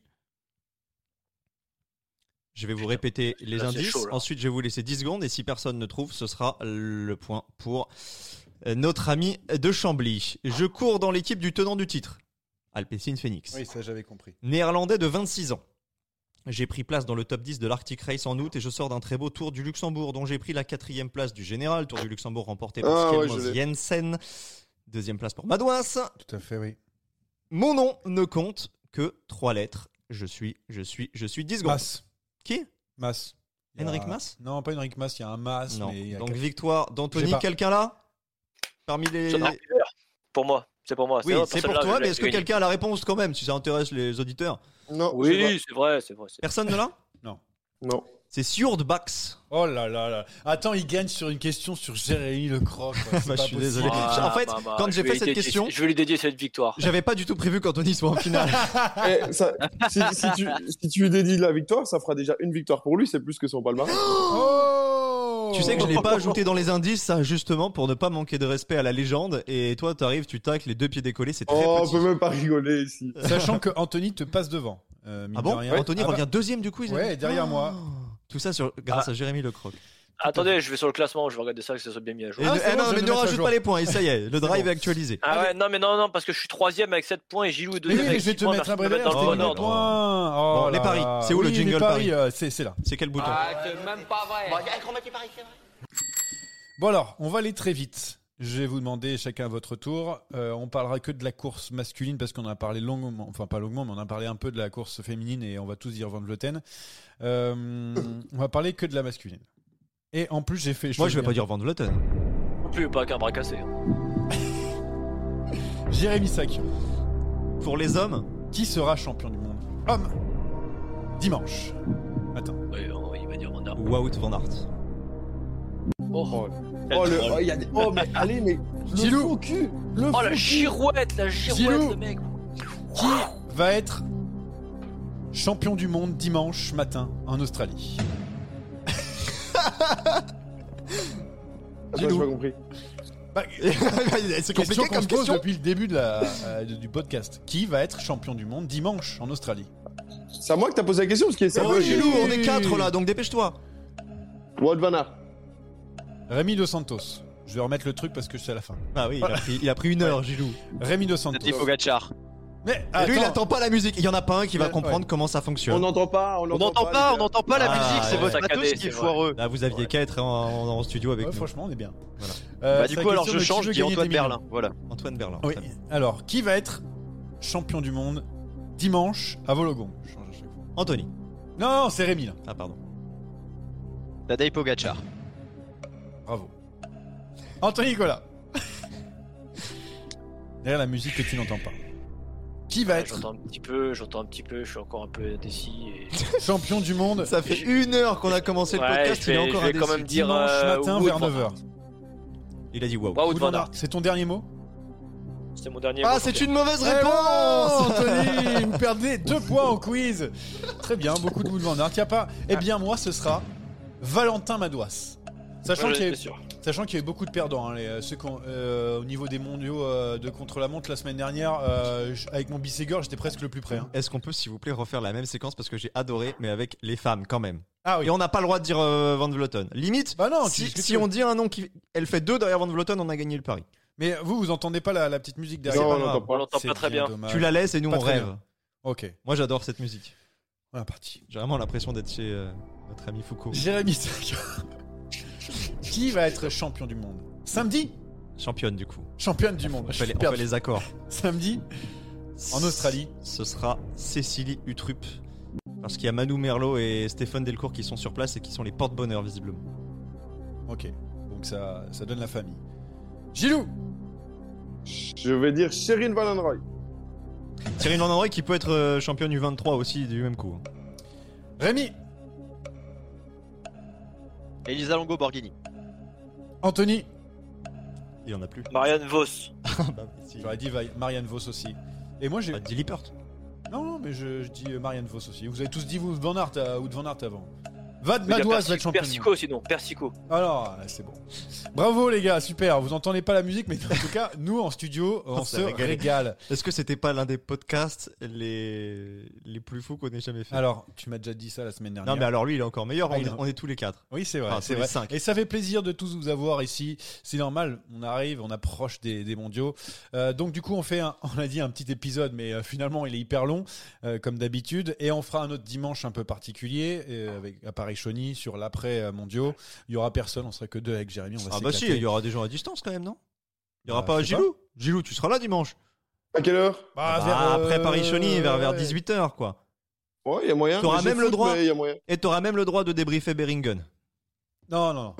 Je vais vous répéter les indices. Ensuite, je vais vous laisser 10 secondes. Et si personne ne trouve, ce sera le point pour euh, notre ami de Chambly. Je cours dans l'équipe du tenant du titre. Alpecin Phoenix. Oui, ça j'avais compris. Néerlandais de 26 ans. J'ai pris place dans le top 10 de l'Arctic Race en août et je sors d'un très beau tour du Luxembourg dont j'ai pris la quatrième place du général. Tour du Luxembourg remporté par ah, Jensen. Deuxième place pour Madouas. Tout à fait, oui. Mon nom ne compte que trois lettres. Je suis, je suis, je suis 10 secondes. Mas. Qui? Mas. Henrik Mas? Non, pas Henrik Mas, il y a un Mas. Non. Donc victoire d'Anthony, quelqu'un là? Parmi les. Pour moi, c'est pour moi. Oui, c'est pour toi, mais est-ce que quelqu'un a la réponse quand même, si ça intéresse les auditeurs? Non. Oui, c'est vrai, c'est vrai. Personne ne l'a? Non. Non. C'est Sjord Bax. Oh là là là. Attends, il gagne sur une question sur Jérémy Le Croc. bah, je suis désolé. Ah, en fait, bah, bah, quand j'ai fait cette question, je vais lui dédier cette victoire. J'avais pas du tout prévu qu'Anthony soit en finale. Eh, ça, si, si, tu, si, tu, lui dédies la victoire, ça fera déjà une victoire pour lui. C'est plus que son palmarès. Oh tu sais que je l'ai pas ajouté dans les indices, ça, justement, pour ne pas manquer de respect à la légende. Et toi, tu arrives, tu tacles les deux pieds décollés, c'est très oh, petit. on peut même pas rigoler ici. Sachant que Anthony te passe devant. Euh, ah bon Anthony ah revient deuxième du quiz. Ouais, derrière moi. Tout ça sur, grâce ah. à Jérémy Lecroc. Attendez, je vais sur le classement, je vais regarder ça, que ça soit bien mis à jour. Ah, eh non, mais ne rajoute pas les points, et ça y est, le drive est actualisé. Ah ouais, non, mais non, non, parce que je suis troisième avec 7 points et Gilou est deuxième. Oui, mais je vais te mettre un brevet dans le bon ordre. bon, les paris, c'est où le jingle paris euh, C'est là. C'est quel bouton Ah, c'est même pas vrai. Bon, alors, on va aller très vite. Je vais vous demander chacun à votre tour. Euh, on parlera que de la course masculine parce qu'on en a parlé longuement, enfin pas longuement, mais on a parlé un peu de la course féminine et on va tous dire Van Vleuten. Euh, on va parler que de la masculine. Et en plus, j'ai fait. Moi, je vais pas dire Van Vleuten. Non plus, pas qu'un bras cassé. hein. Jérémy Sakian. Pour les hommes, Qui sera champion du monde? Homme. Dimanche. Attends. Ouais, euh, il va dire Van Aert. Wout van Aert. Oh, Oh, oh, le, oh, il y a des- oh, mais allez, mais. Le Gilou. faux cul Le Oh, faux la girouette, la girouette, Gilou. le mec. Qui va être champion du monde dimanche matin en Australie Attends, j'ai pas compris. Bah, C'est compliqué comme pose question. depuis le début de la, euh, du podcast. Qui va être champion du monde dimanche en Australie? C'est à moi que t'as posé la question parce qu'il est Oh. Gilou, on est quatre là, donc dépêche-toi. Wout van Aert. Rémi Dos Santos. Je vais remettre le truc parce que c'est à la fin. Ah oui, il a pris, il a pris une heure, Gilou. Rémi Dos Santos. Tadej Pogacar. Mais Et lui, il attends, attend pas la musique. Il y en a pas un qui va Ouais. comprendre comment ça On fonctionne. n'entend pas, on On n'entend pas. on n'entend pas la Ah, musique, c'est ouais. votre Saccadé, matos qui c'est est vrai. foireux. Là, vous aviez qu'à être en, en- en studio avec Ouais, nous. franchement, on est bien. Voilà. Euh, Bah, c'est du la coup, alors question je de change, qui je veut dis gagner Antoine. Berlin. Voilà. Antoine Berlin. Oui. très bien. Alors, qui va être champion du monde dimanche à Vologon? Je change à chaque fois. Anthony. Non, non, c'est Rémi là. Ah, pardon. Tadej Pogacar. Bravo. Anthony Nicolas. Derrière la musique que tu n'entends pas. Qui va Ouais, être J'entends un petit peu, j'entends un petit peu, je suis encore un peu indécis. Et... champion du monde Ça fait une heure qu'on a commencé le Ouais, podcast, il est encore vais quand indécis. même dire dimanche euh, matin vers van 9h Aert. Il a dit wow. Aert. C'est ton dernier mot? C'était mon dernier. Ah, mot, c'est ok. une mauvaise Eh réponse Anthony, vous perdez deux points au quiz. Très bien, beaucoup de Wood Van Aert. Y a pas. Eh bien, moi, ce sera Valentin Madouas. Sachant Ouais, qu'il y, a eu- y a beaucoup de perdants hein, les, euh, ceux euh, au niveau des mondiaux euh, de contre-la-montre la semaine dernière, euh, avec mon Bissegor, j'étais presque le plus près. hein. Est-ce qu'on peut, s'il vous plaît, refaire la même séquence parce que j'ai adoré, mais avec les femmes quand même. Ah oui. Et on n'a pas le droit de dire euh, Van Vleuten. Limite, Bah non, si, on dit un nom qui. Elle fait deux derrière Van Vleuten, on a gagné le pari. Mais vous, vous entendez pas la, la petite musique derrière? Non, C'est on pas l'entend grave. pas. On l'entend pas très bien. Tu la laisses et nous Pas on rêve. bien. Ok, Moi j'adore cette musique. on est parti. J'ai vraiment l'impression d'être chez euh, notre ami Foucault. Jérémy. Qui va être champion du monde? Samedi? Championne du coup. Championne du monde. On Je fait, les, on perdu. fait les accords. Samedi? En Australie. Ce sera Cécilie Utrup. Parce qu'il y a Manu Merlot et Stéphane Delcourt qui sont sur place et qui sont les porte-bonheur visiblement. Ok, donc ça, ça donne la famille. Gilou Je vais dire Sherin Van Androy. Thierry Van Androy qui peut être euh, championne U23 aussi du même coup. Rémi Elisa Longo Borghini. Anthony Il y en a plus. Marianne Vos. bah, si. J'aurais dit Marianne Vos aussi. Et moi j'ai. Bah, Dilly Peart. Non, non, mais je, je dis euh, Marianne Vos aussi. Vous avez tous dit Wout Van Aert, euh, Wout Van Aert avant. Vad Madouas va Persico- être champion. Persico sinon, Persico. Alors, c'est bon. Bravo les gars, super. Vous entendez pas la musique, mais en tout cas, nous en studio, on, On se s'est régalé. régale. Est-ce que c'était pas l'un des podcasts les, les plus fous qu'on ait jamais fait Alors, tu m'as déjà dit ça la semaine dernière. Non mais alors lui il est encore meilleur, Ah, on, est, est- on est tous les quatre. Oui, c'est vrai, Enfin, c'est vrai. cinq. Et ça fait plaisir de tous vous avoir ici. C'est normal, on arrive, on approche des, des mondiaux. Euh, donc du coup, on fait, un, on a dit un petit épisode, mais euh, finalement, il est hyper long, euh, comme d'habitude. Et on fera un autre dimanche un peu particulier, euh, avec à Paris-Chauny, sur l'après euh, mondiaux. Il y aura personne, on sera que deux avec Jérémy. On va Ah bah si, il y aura des gens à distance quand même, non? Il y aura Bah, pas Gilou? Gilou, tu seras là dimanche. À quelle heure? Bah, Bah, vers, euh, après Paris-Chauny, vers, vers ouais. 18h quoi. Ouais, il y a moyen. T'auras même le droit. y a moyen. Et t'auras même le droit de débriefer Beringen. Non, non, non.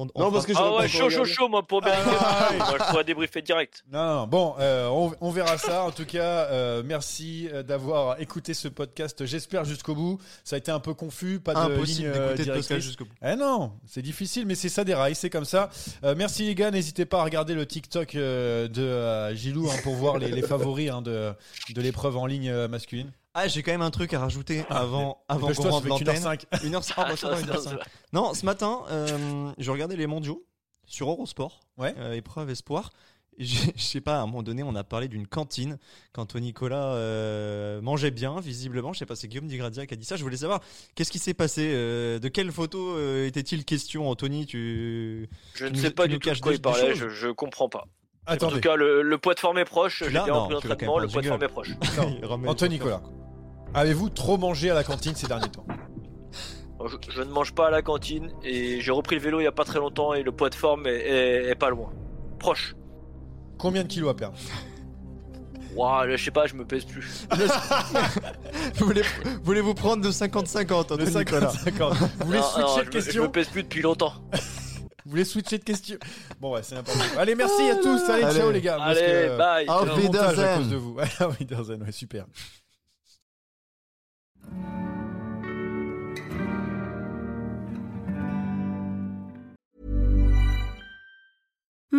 On- on Non, parce que Ah pas ouais, chaud, chaud, chaud, moi, pour bien. Ah. Moi, je pourrais débriefer direct. Non, bon, euh, on, on verra ça. En tout cas, euh, merci euh, d'avoir écouté ce podcast. J'espère jusqu'au bout. Ça a été un peu confus, pas de Impossible ligne d'écouter ce podcast directrice. jusqu'au bout. Eh non, c'est difficile, mais c'est ça des rails, c'est comme ça. Euh, merci les gars, n'hésitez pas à regarder le TikTok de euh, Gilou hein, pour voir les, les favoris hein, de, de l'épreuve en ligne masculine. Ah, j'ai quand même un truc à rajouter avant, avant qu'on heure l'antenne. cinq. Une heure cinq. Ah, bah. Non, ce matin, euh, je regardais les mondiaux sur Eurosport, Ouais. euh, épreuve espoir. Je sais pas, à un moment donné, on a parlé d'une cantine qu'Anthony Nicolas euh, mangeait bien, visiblement. Je sais pas, c'est Guillaume Digradia qui a dit ça. Je voulais savoir, qu'est-ce qui s'est passé euh, De quelle photo euh, était-il question, Anthony? Tu... Je Tu ne nous- sais pas tu du nous tout de caches quoi il parlait, je, je comprends pas. En Attendez, tout cas, le, le poids de forme est proche. Quand l'entraînement, même le poids de en forme est proche. Anthony Nicolas, avez-vous trop mangé à la cantine ces derniers temps? Je, je ne mange pas à la cantine et j'ai repris le vélo il y a pas très longtemps et le poids de forme est, est- est pas loin. Proche. Combien de kilos à perdre? Waouh, je sais pas, je me pèse plus. Voulez-vous prendre de 50-50 De 50-50. Vous voulez Non, switcher non, de je, me, je me pèse plus depuis longtemps. Vous voulez switcher de question? Bon ouais, c'est n'importe quoi. Allez, merci à tous. Allez, Allez. ciao les gars. parce Allez, que- bye. Un montage à cause de vous. Wiedersehen, ouais, super. Bye.